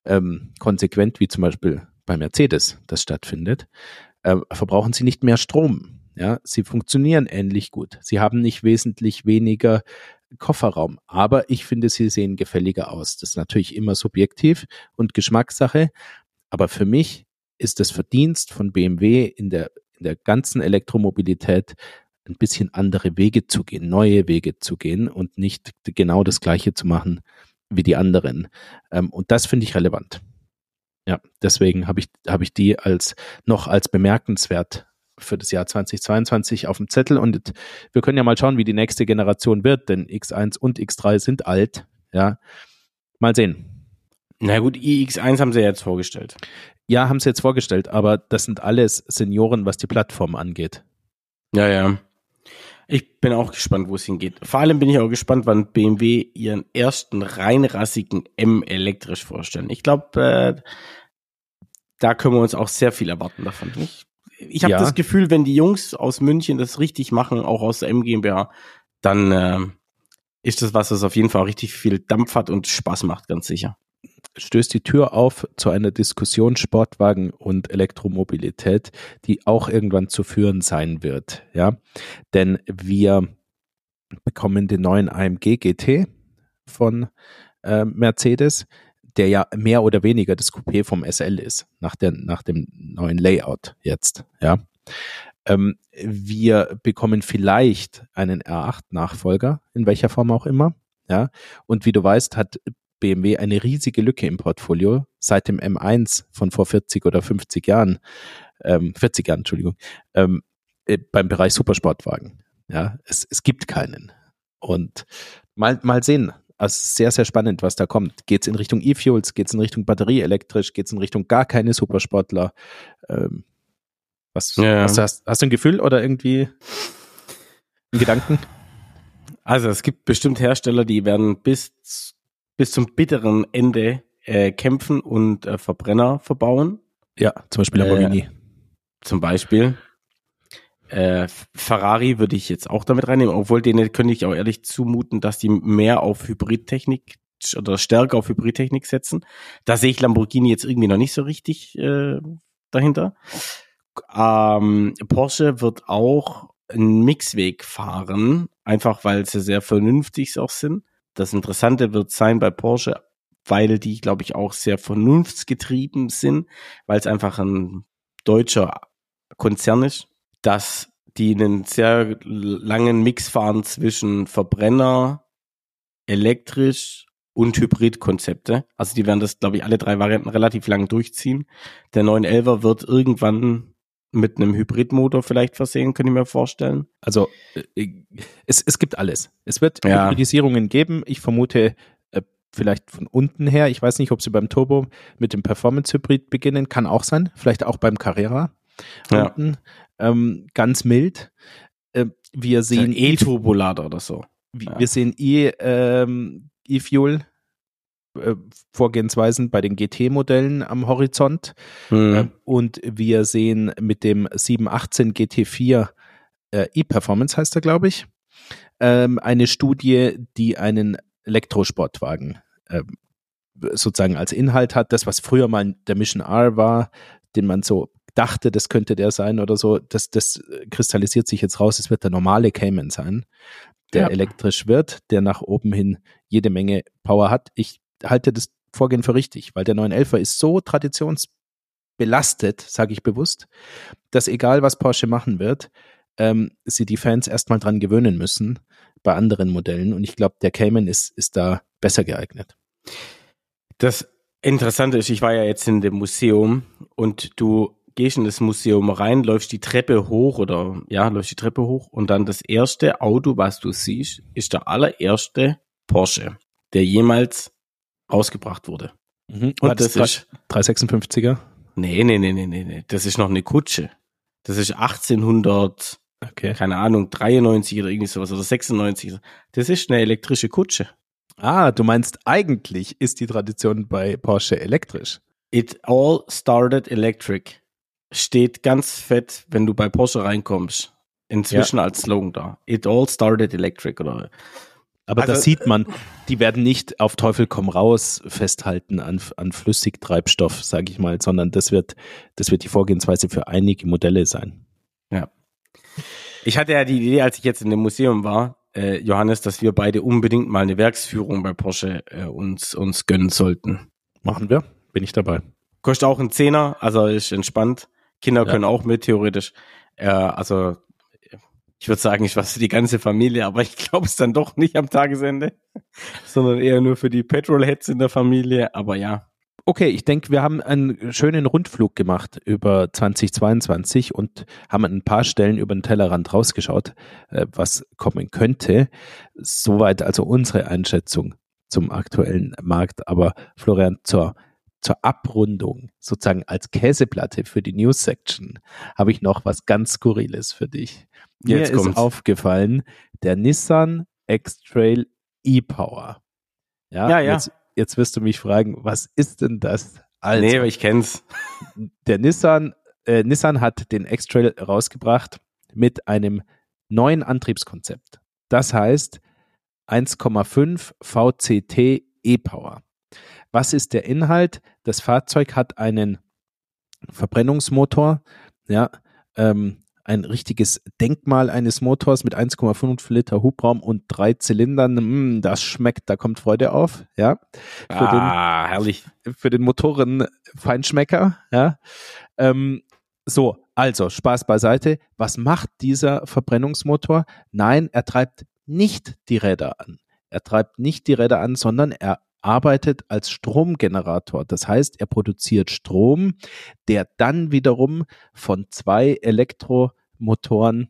ähm, konsequent wie zum Beispiel bei Mercedes das stattfindet, äh, verbrauchen sie nicht mehr Strom. Ja, sie funktionieren ähnlich gut. Sie haben nicht wesentlich weniger Kofferraum, aber ich finde, sie sehen gefälliger aus. Das ist natürlich immer subjektiv und Geschmackssache, aber für mich ist das Verdienst von BMW in der, in der ganzen Elektromobilität ein bisschen andere Wege zu gehen, neue Wege zu gehen und nicht genau das Gleiche zu machen wie die anderen. Ähm, und das finde ich relevant. Ja, deswegen habe ich, habe ich die als noch als bemerkenswert für das Jahr 2022 auf dem Zettel und wir können ja mal schauen, wie die nächste Generation wird, denn X1 und X3 sind alt. Ja, mal sehen. Na gut, iX1 haben sie jetzt vorgestellt. Ja, haben sie jetzt vorgestellt, aber das sind alles Senioren, was die Plattform angeht. Ja, ja. Ich bin auch gespannt, wo es hingeht. Vor allem bin ich auch gespannt, wann BMW ihren ersten reinrassigen M elektrisch vorstellen. Ich glaube, äh, da können wir uns auch sehr viel erwarten davon. Ich, ich habe ja. das Gefühl, wenn die Jungs aus München das richtig machen, auch aus der M GmbH, dann äh, ist das was, das auf jeden Fall richtig viel Dampf hat und Spaß macht, ganz sicher stößt die Tür auf zu einer Diskussion Sportwagen und Elektromobilität, die auch irgendwann zu führen sein wird. Ja, denn wir bekommen den neuen AMG GT von äh, Mercedes, der ja mehr oder weniger das Coupé vom SL ist, nach, der, nach dem neuen Layout jetzt. Ja. Ähm, wir bekommen vielleicht einen R8-Nachfolger, in welcher Form auch immer. Ja, und wie du weißt, hat BMW eine riesige Lücke im Portfolio seit dem M1 von vor 40 oder 50 Jahren, ähm, 40 Jahren, Entschuldigung, ähm, äh, beim Bereich Supersportwagen. Ja, es, es gibt keinen. Und mal, mal sehen. Also sehr, sehr spannend, was da kommt. Geht es in Richtung E-Fuels, geht es in Richtung batterieelektrisch, geht es in Richtung gar keine Supersportler? Ähm, was, ja. was hast, hast du ein Gefühl oder irgendwie einen Gedanken? Also es gibt bestimmt Hersteller, die werden bis bis zum bitteren Ende äh, kämpfen und äh, Verbrenner verbauen. Ja, zum Beispiel Lamborghini. Äh, zum Beispiel. Äh, Ferrari würde ich jetzt auch damit reinnehmen, obwohl denen könnte ich auch ehrlich zumuten, dass die mehr auf Hybridtechnik oder stärker auf Hybridtechnik setzen. Da sehe ich Lamborghini jetzt irgendwie noch nicht so richtig äh, dahinter. Ähm, Porsche wird auch einen Mixweg fahren, einfach weil sie sehr vernünftig auch sind. Das Interessante wird sein bei Porsche, weil die, glaube ich, auch sehr vernunftsgetrieben sind, weil es einfach ein deutscher Konzern ist, dass die einen sehr langen Mix fahren zwischen Verbrenner, elektrisch und Hybridkonzepte. Also die werden das, glaube ich, alle drei Varianten relativ lang durchziehen. Der 911er wird irgendwann mit einem Hybridmotor vielleicht versehen, könnte ich mir vorstellen. Also äh, es, es gibt alles. Es wird ja. Hybridisierungen geben. Ich vermute äh, vielleicht von unten her. Ich weiß nicht, ob sie beim Turbo mit dem Performance-Hybrid beginnen. Kann auch sein. Vielleicht auch beim Carrera. Ja. Unten, ähm, ganz mild. Äh, wir sehen E-Turbolader oder so. Wir ja. sehen E, ähm, E-Fuel äh, Vorgehensweisen bei den GT-Modellen am Horizont. Mhm. und wir sehen mit dem 718 GT4 äh, E-Performance heißt er, glaube ich, ähm, eine Studie, die einen Elektrosportwagen ähm, sozusagen als Inhalt hat. Das, was früher mal der Mission R war, den man so dachte, das könnte der sein oder so, das, das kristallisiert sich jetzt raus. Es wird der normale Cayman sein, der ja. elektrisch wird, der nach oben hin jede Menge Power hat. Ich halte das Vorgehen für richtig, weil der 911er ist so traditionsbelastet, sage ich bewusst, dass egal was Porsche machen wird, ähm, sie die Fans erstmal dran gewöhnen müssen bei anderen Modellen. Und ich glaube, der Cayman ist, ist da besser geeignet. Das Interessante ist, ich war ja jetzt in dem Museum und du gehst in das Museum rein, läufst die Treppe hoch oder ja, läufst die Treppe hoch und dann das erste Auto, was du siehst, ist der allererste Porsche, der jemals rausgebracht wurde. Mhm. Und das, das ist 356er? Nee, nee, nee, nee, nee, nee. Das ist noch eine Kutsche. Das ist 1800, okay. keine Ahnung, 93 oder irgendwie sowas oder 96. Das ist eine elektrische Kutsche. Ah, du meinst eigentlich ist die Tradition bei Porsche elektrisch. It all started electric. Steht ganz fett, wenn du bei Porsche reinkommst. Inzwischen ja. als Slogan da. It all started electric oder aber also, das sieht man, die werden nicht auf Teufel komm raus festhalten an, an Flüssigtreibstoff, sage ich mal, sondern das wird, das wird die Vorgehensweise für einige Modelle sein. Ja. Ich hatte ja die Idee, als ich jetzt in dem Museum war, äh, Johannes, dass wir beide unbedingt mal eine Werksführung bei Porsche äh, uns, uns gönnen sollten. Machen wir, bin ich dabei. Kostet auch ein Zehner, also ist entspannt. Kinder ja. können auch mit, theoretisch. Äh, also ich würde sagen, ich war für die ganze Familie, aber ich glaube es dann doch nicht am Tagesende, sondern eher nur für die Petrolheads in der Familie. Aber ja. Okay, ich denke, wir haben einen schönen Rundflug gemacht über 2022 und haben an ein paar Stellen über den Tellerrand rausgeschaut, äh, was kommen könnte. Soweit also unsere Einschätzung zum aktuellen Markt. Aber Florian, zur, zur Abrundung, sozusagen als Käseplatte für die News Section, habe ich noch was ganz Skurriles für dich. Mir Jetzt ist kommt's. aufgefallen, der Nissan X-Trail E-Power. Ja, Ja, ja. Jetzt, jetzt wirst du mich fragen, was ist denn das? Also, nee, aber ich kenn's. der Nissan, äh, Nissan hat den X-Trail rausgebracht mit einem neuen Antriebskonzept. Das heißt 1,5 VCT E-Power. Was ist der Inhalt? Das Fahrzeug hat einen Verbrennungsmotor, ja, ähm, ein richtiges Denkmal eines Motors mit 1,5 Liter Hubraum und drei Zylindern. Mm, das schmeckt, da kommt Freude auf, ja. Für den, ah, herrlich. für den Motoren-Feinschmecker. Ja. Ähm, so, also Spaß beiseite. Was macht dieser Verbrennungsmotor? Nein, er treibt nicht die Räder an. Er treibt nicht die Räder an, sondern er arbeitet als Stromgenerator. Das heißt, er produziert Strom, der dann wiederum von zwei Elektromotoren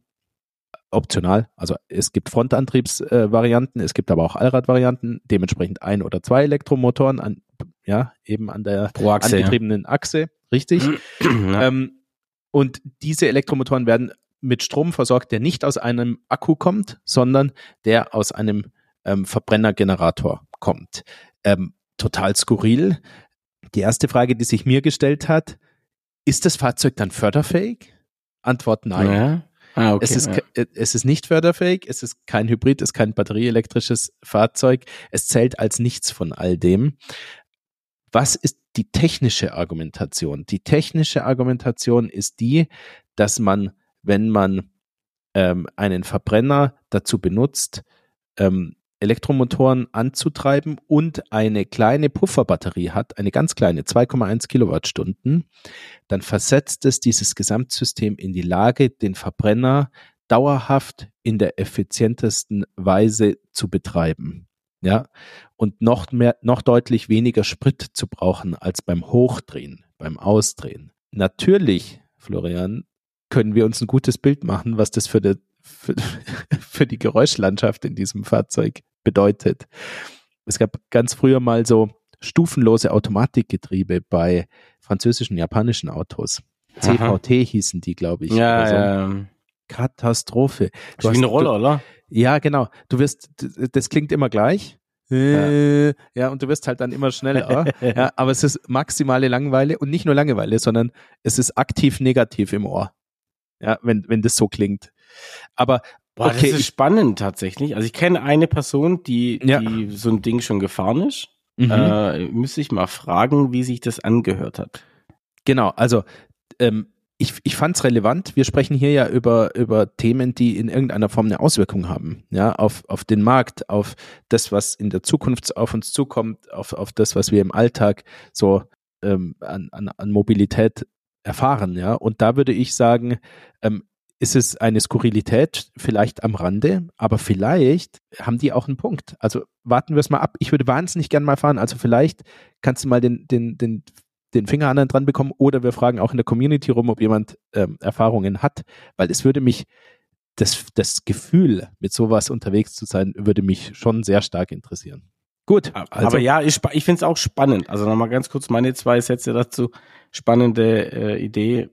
optional, also es gibt Frontantriebsvarianten, es gibt aber auch Allradvarianten, dementsprechend ein oder zwei Elektromotoren an, ja, eben an der Achse, ja. angetriebenen Achse, richtig. (clears throat) ja. Ähm, und diese Elektromotoren werden mit Strom versorgt, der nicht aus einem Akku kommt, sondern der aus einem ähm, Verbrennergenerator kommt. Ähm, total skurril. Die erste Frage, die sich mir gestellt hat, ist das Fahrzeug dann förderfähig? Antwort nein. Ja. Ah, okay. Es, ist, ja. ke- es ist nicht förderfähig, es ist kein Hybrid, es ist kein batterieelektrisches Fahrzeug, es zählt als nichts von all dem. Was ist die technische Argumentation? Die technische Argumentation ist die, dass man, wenn man ähm, einen Verbrenner dazu benutzt, ähm, Elektromotoren anzutreiben und eine kleine Pufferbatterie hat, eine ganz kleine, 2,1 Kilowattstunden, dann versetzt es dieses Gesamtsystem in die Lage, den Verbrenner dauerhaft in der effizientesten Weise zu betreiben. Ja, und noch mehr, noch deutlich weniger Sprit zu brauchen als beim Hochdrehen, beim Ausdrehen. Natürlich, Florian, können wir uns ein gutes Bild machen, was das für, die, für, (laughs) für die Geräuschlandschaft in diesem Fahrzeug bedeutet. Es gab ganz früher mal so stufenlose Automatikgetriebe bei französischen, japanischen Autos. Aha. CVT hießen die, glaube ich. ja, oder so. ja. Katastrophe. Wie eine Rolle, oder? Ja, genau. Du wirst, das klingt immer gleich. Äh, ja, und du wirst halt dann immer schneller. (laughs) ja, aber es ist maximale Langeweile und nicht nur Langeweile, sondern es ist aktiv negativ im Ohr. Ja, wenn, wenn das so klingt. Aber Boah, Okay, das ist spannend tatsächlich. Also ich kenne eine Person, die, Ja. die so ein Ding schon gefahren ist. mhm. Äh, müsste ich mal fragen, wie sich das angehört hat. Genau, also ähm, ich, ich fand es relevant. Wir sprechen hier ja über, über Themen, die in irgendeiner Form eine Auswirkung haben, ja, auf, auf den Markt, auf das, was in der Zukunft auf uns zukommt, auf, auf das, was wir im Alltag so ähm, an, an, an Mobilität erfahren, ja. Und da würde ich sagen, ähm, ist es eine Skurrilität, vielleicht am Rande, aber vielleicht haben die auch einen Punkt. Also warten wir es mal ab. Ich würde wahnsinnig gern mal fahren. Also vielleicht kannst du mal den, den, den, den Finger an den dran bekommen oder wir fragen auch in der Community rum, ob jemand ähm, Erfahrungen hat, weil es würde mich, das, das Gefühl, mit sowas unterwegs zu sein, würde mich schon sehr stark interessieren. Gut, also, Aber ja, ich, ich finde es auch spannend. Also nochmal ganz kurz meine zwei Sätze dazu. Spannende äh, Idee.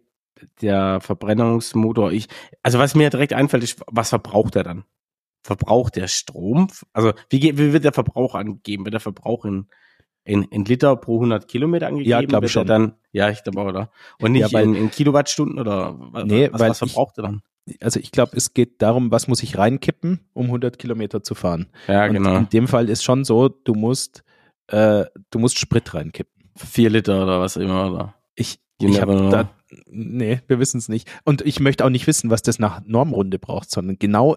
Der Verbrennungsmotor. Ich, also was mir direkt einfällt, ist, was verbraucht er dann? Verbraucht der Strom? Also wie, wie wird der Verbrauch angegeben? Wird der Verbrauch in, in, in Liter pro 100 Kilometer angegeben? Ja, glaub Wird schon. Dann, ja, ich glaube auch, oder? Und nicht Ja, in, in Kilowattstunden oder Nee, was, weil was ich- verbraucht er dann? also ich glaube, es geht darum, was muss ich reinkippen, um 100 Kilometer zu fahren. Ja, Und genau. in dem Fall ist schon so, du musst, äh, du musst Sprit reinkippen. Vier Liter oder was immer, oder? Ich, You ich never habe know. da, nee, wir wissen es nicht. Und ich möchte auch nicht wissen, was das nach Normrunde braucht, sondern genau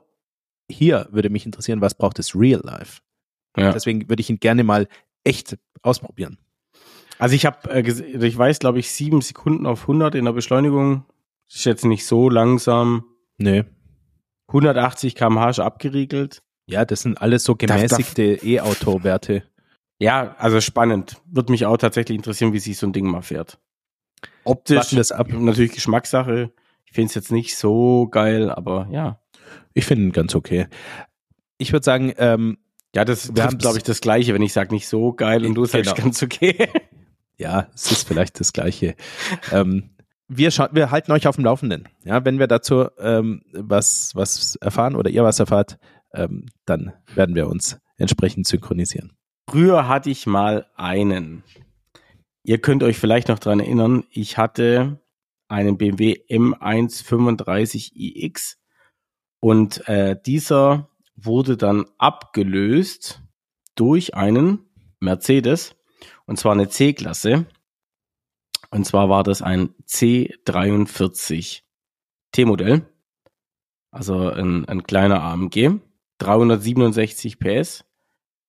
hier würde mich interessieren, was braucht es Real Life. Ja. Deswegen würde ich ihn gerne mal echt ausprobieren. Also ich habe, äh, gese- ich weiß, glaube ich, sieben Sekunden auf 100 in der Beschleunigung. Ist jetzt nicht so langsam. Nee. 180 km/h abgeriegelt. Ja, das sind alles so gemäßigte E-Auto-Werte. Ja, also spannend. Würde mich auch tatsächlich interessieren, wie sich so ein Ding mal fährt. Optisch Warten es ab. natürlich Geschmackssache. Ich finde es jetzt nicht so geil, aber ja. Ich finde ihn ganz okay. Ich würde sagen, ähm, Ja, das Wir wäre, haben's- glaube ich, das Gleiche, wenn ich sage nicht so geil und du sagst Genau. ganz okay. (laughs) ja, es ist vielleicht das Gleiche. ähm, wir, wir halten euch auf dem Laufenden. Ja, wenn wir dazu ähm, was, was erfahren oder ihr was erfahrt, ähm, dann werden wir uns entsprechend synchronisieren. Früher hatte ich mal einen. Ihr könnt euch vielleicht noch dran erinnern, ich hatte einen BMW M135iX und äh, dieser wurde dann abgelöst durch einen Mercedes und zwar eine C-Klasse. Und zwar war das ein C43 T-Modell. Also ein, ein kleiner AMG. 367 PS.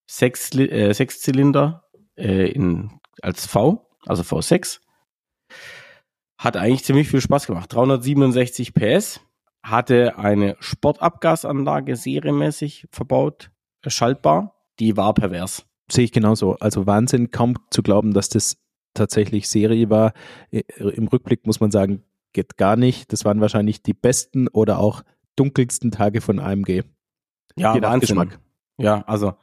Sechs, äh, sechs Zylinder äh, in, als V, also V6. Hat eigentlich ziemlich viel Spaß gemacht. 367 PS. Hatte eine Sportabgasanlage serienmäßig verbaut, äh, schaltbar. Die war pervers. Sehe ich genauso. Also Wahnsinn, kaum zu glauben, dass das tatsächlich Serie war. Im Rückblick muss man sagen, geht gar nicht. Das waren wahrscheinlich die besten oder auch dunkelsten Tage von AMG. Ja, Wahnsinn. Geschmack. Ja, also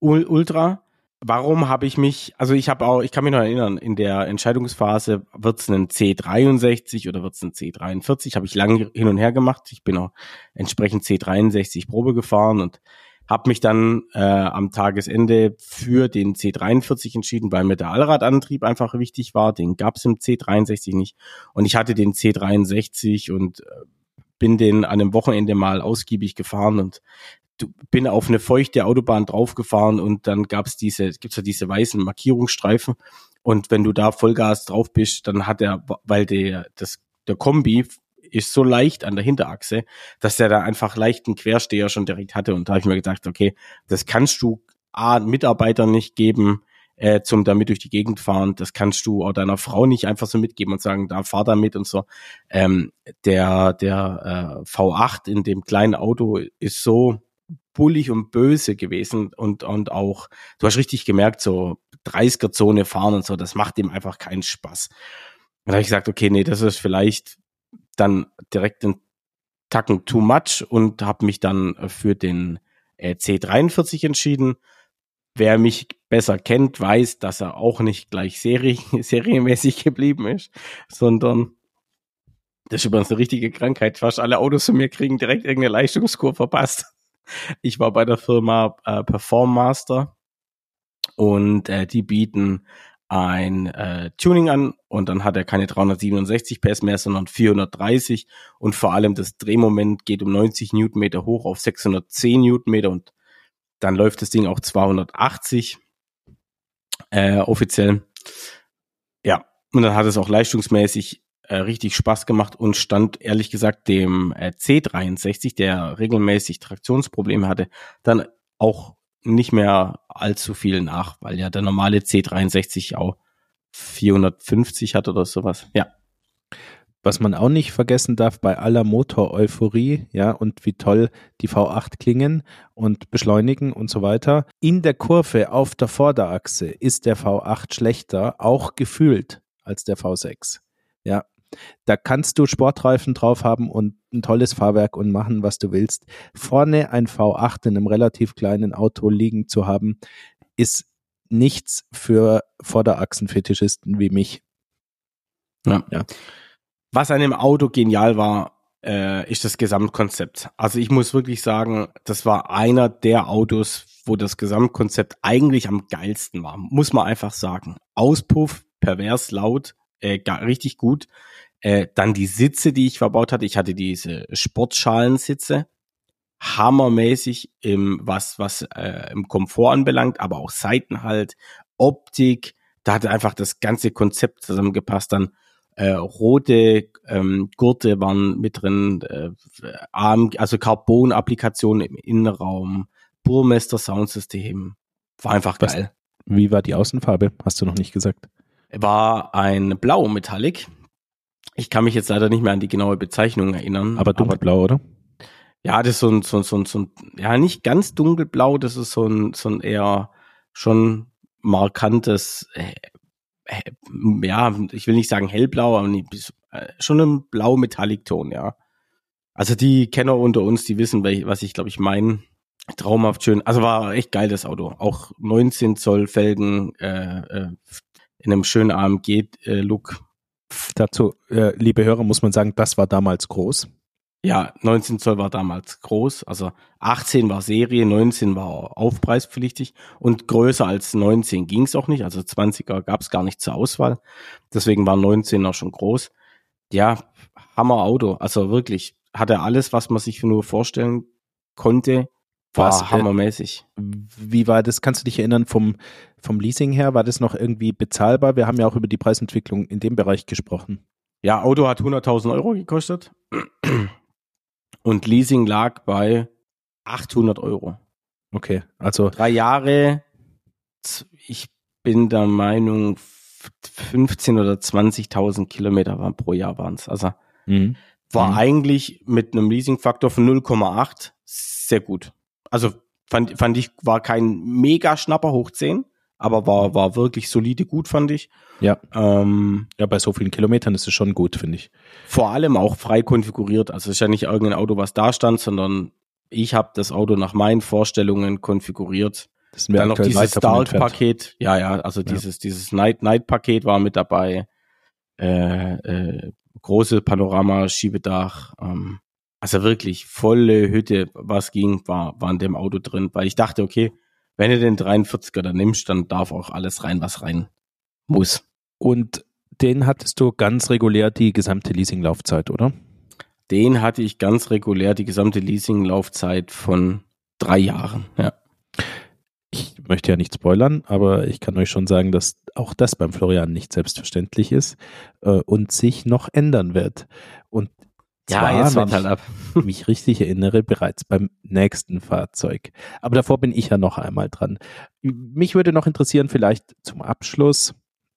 Ultra. Warum habe ich mich, also ich habe auch, ich kann mich noch erinnern, in der Entscheidungsphase wird es ein C63 oder wird es ein C43, habe ich lange hin und her gemacht. Ich bin auch entsprechend C63 Probe gefahren und habe mich dann äh, am Tagesende für den C43 entschieden, weil mir der Allradantrieb einfach wichtig war. Den gab es im C63 nicht. Und ich hatte den C63 und äh, bin den an einem Wochenende mal ausgiebig gefahren und bin auf eine feuchte Autobahn draufgefahren und dann gab's diese, gibt's ja diese weißen Markierungsstreifen und wenn du da Vollgas drauf bist, dann hat er, weil der, das, der Kombi ist so leicht an der Hinterachse, dass der da einfach leichten Quersteher schon direkt hatte. Und da habe ich mir gedacht, okay, das kannst du A, Mitarbeitern nicht geben, äh, zum damit durch die Gegend fahren. Das kannst du auch deiner Frau nicht einfach so mitgeben und sagen, da fahr da mit und so. Ähm, der der äh, V8 in dem kleinen Auto ist so bullig und böse gewesen und und auch du hast richtig gemerkt so 30er Zone fahren und so, das macht ihm einfach keinen Spaß. Und da habe ich gesagt, okay, nee, das ist vielleicht dann direkt den Tacken too much und habe mich dann für den äh, C43 entschieden. Wer mich besser kennt, weiß, dass er auch nicht gleich Serie, (laughs) serienmäßig geblieben ist, sondern das ist übrigens eine richtige Krankheit. Fast alle Autos von mir kriegen direkt irgendeine Leistungskur verpasst. Ich war bei der Firma äh, Perform Master und äh, die bieten ein äh, Tuning an und dann hat er keine 367 PS mehr, sondern 430 und vor allem das Drehmoment geht um 90 Newtonmeter hoch auf 610 Newtonmeter und dann läuft das Ding auch 280 äh, offiziell. Ja, und dann hat es auch leistungsmäßig äh, richtig Spaß gemacht und stand ehrlich gesagt dem äh, C63, der regelmäßig Traktionsprobleme hatte, dann auch nicht mehr allzu viel nach, weil ja der normale C63 auch 450 hat oder sowas. Ja. Was man auch nicht vergessen darf bei aller Motor-Euphorie, ja, und wie toll die V8 klingen und beschleunigen und so weiter. In der Kurve auf der Vorderachse ist der V8 schlechter, auch gefühlt, als der V6. Ja, da kannst du Sportreifen drauf haben und ein tolles Fahrwerk und machen, was du willst. Vorne ein V8 in einem relativ kleinen Auto liegen zu haben, ist nichts für Vorderachsenfetischisten wie mich. Ja. ja. Was an dem Auto genial war, äh, ist das Gesamtkonzept. Also ich muss wirklich sagen, das war einer der Autos, wo das Gesamtkonzept eigentlich am geilsten war. Muss man einfach sagen. Auspuff, pervers laut, äh, richtig gut. Äh, dann die Sitze, die ich verbaut hatte. Ich hatte diese Sportschalensitze. Hammermäßig im, was, was äh, im Komfort anbelangt, aber auch Seitenhalt, Optik. Da hatte einfach das ganze Konzept zusammengepasst. Dann äh, rote ähm, Gurte waren mit drin, äh, Arm, also Carbon-Applikationen im Innenraum, Burmester Soundsystem. War einfach geil. Was, wie war die Außenfarbe? Hast du noch nicht gesagt. War ein Blau Metallic. Ich kann mich jetzt leider nicht mehr an die genaue Bezeichnung erinnern. Aber dunkelblau, aber, oder? Ja, das ist so ein, so ein, so ein, so ein, ja, nicht ganz dunkelblau, das ist so ein, so ein eher schon markantes, äh, äh, ja, ich will nicht sagen hellblau, aber nicht, äh, schon ein blau Metallic-Ton, ja. Also die Kenner unter uns, die wissen, was ich glaube ich meine. Traumhaft schön. Also war echt geil das Auto. Auch 19 Zoll Felgen äh, äh, in einem schönen AMG-Look. Dazu, äh, liebe Hörer, muss man sagen, das war damals groß. Ja, 19 Zoll war damals groß, also 18 war Serie, 19 war aufpreispflichtig. Und größer als 19 ging es auch nicht, also 20er gab es gar nicht zur Auswahl, deswegen war 19 auch schon groß. Ja, Hammer Auto, also wirklich, hatte alles, was man sich nur vorstellen konnte, was, äh, hammermäßig. Äh, wie war das, kannst du dich erinnern vom, vom Leasing her, war das noch irgendwie bezahlbar? Wir haben ja auch über die Preisentwicklung in dem Bereich gesprochen. Ja, Auto hat 100.000 Euro gekostet und Leasing lag bei 800 Euro. Okay, also. Drei Jahre, ich bin der Meinung, 15 oder 20.000 Kilometer waren pro Jahr waren es. Also mhm. war mhm. eigentlich mit einem Leasingfaktor von 0,8 sehr gut. Also fand, fand ich, war kein mega Schnapper hoch 10, aber war, war wirklich solide gut, fand ich. Ja. Ähm, ja, bei so vielen Kilometern ist es schon gut, finde ich. Vor allem auch frei konfiguriert. Also es ist ja nicht irgendein Auto, was da stand, sondern ich habe das Auto nach meinen Vorstellungen konfiguriert. Das sind wir Dann noch dieses Dark-Paket. Ja, ja, also ja. dieses, dieses Night-Night-Paket war mit dabei. Äh, äh, große Panorama-Schiebedach. Ähm, also wirklich volle Hütte, was ging, war, war in dem Auto drin, weil ich dachte, okay, wenn du den 43er dann nimmst, dann darf auch alles rein, was rein muss. Und den hattest du ganz regulär die gesamte Leasinglaufzeit, oder? Den hatte ich ganz regulär die gesamte Leasinglaufzeit von drei Jahren, ja. Ich möchte ja nicht spoilern, aber ich kann euch schon sagen, dass auch das beim Florian nicht selbstverständlich ist äh, und sich noch ändern wird. Und zwar, ja, jetzt wenn halt ab. ich (laughs) mich richtig erinnere, bereits beim nächsten Fahrzeug. Aber davor bin ich ja noch einmal dran. Mich würde noch interessieren, vielleicht zum Abschluss,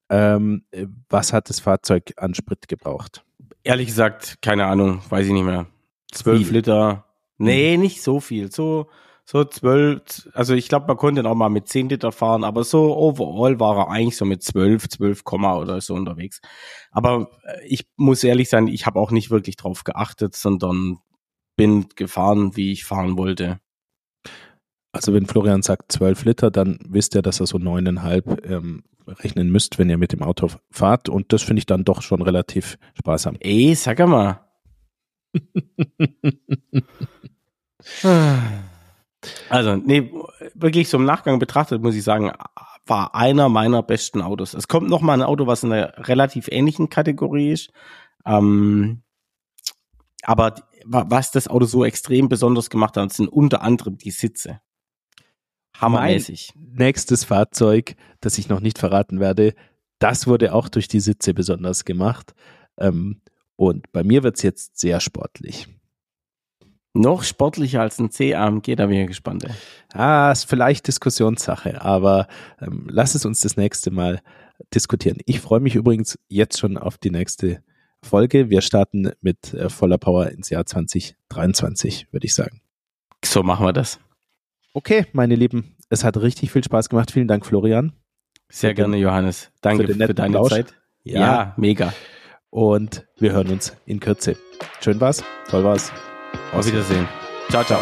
ähm, was hat das Fahrzeug an Sprit gebraucht? Ehrlich gesagt, keine Ahnung, weiß ich nicht mehr. Zwölf Liter. Nee, hm. nicht so viel. So, so zwölf, also ich glaube, man konnte auch mal mit zehn Liter fahren, aber so overall war er eigentlich so mit zwölf, zwölf Komma oder so unterwegs. Aber äh, ich muss ehrlich sein, ich habe auch nicht wirklich drauf geachtet, sondern bin gefahren, wie ich fahren wollte. Also wenn Florian sagt zwölf Liter, dann wisst ihr, dass er so neuneinhalb ähm, rechnen müsst, wenn ihr mit dem Auto fahrt. Und das finde ich dann doch schon relativ sparsam. Ey, sag mal. (laughs) also, nee, wirklich so im Nachgang betrachtet, muss ich sagen, war einer meiner besten Autos. Es kommt noch mal ein Auto, was in einer relativ ähnlichen Kategorie ist. Ähm, aber was das Auto so extrem besonders gemacht hat, sind unter anderem die Sitze. Hammermäßig. Mein nächstes Fahrzeug, das ich noch nicht verraten werde, das wurde auch durch die Sitze besonders gemacht. Ähm, und bei mir wird es jetzt sehr sportlich. Noch sportlicher als ein C-AMG, da bin ich gespannt. Ey. Ah, ist vielleicht Diskussionssache, aber ähm, lass es uns das nächste Mal diskutieren. Ich freue mich übrigens jetzt schon auf die nächste Folge. Wir starten mit äh, voller Power ins Jahr 2023, würde ich sagen. So machen wir das. Okay, meine Lieben, es hat richtig viel Spaß gemacht. Vielen Dank, Florian. Sehr gerne, Johannes. Danke für, für deine Plausch. Zeit. Ja. ja, mega. Und wir hören uns in Kürze. Schön war's, toll war's. Auf Wiedersehen. Ciao, ciao.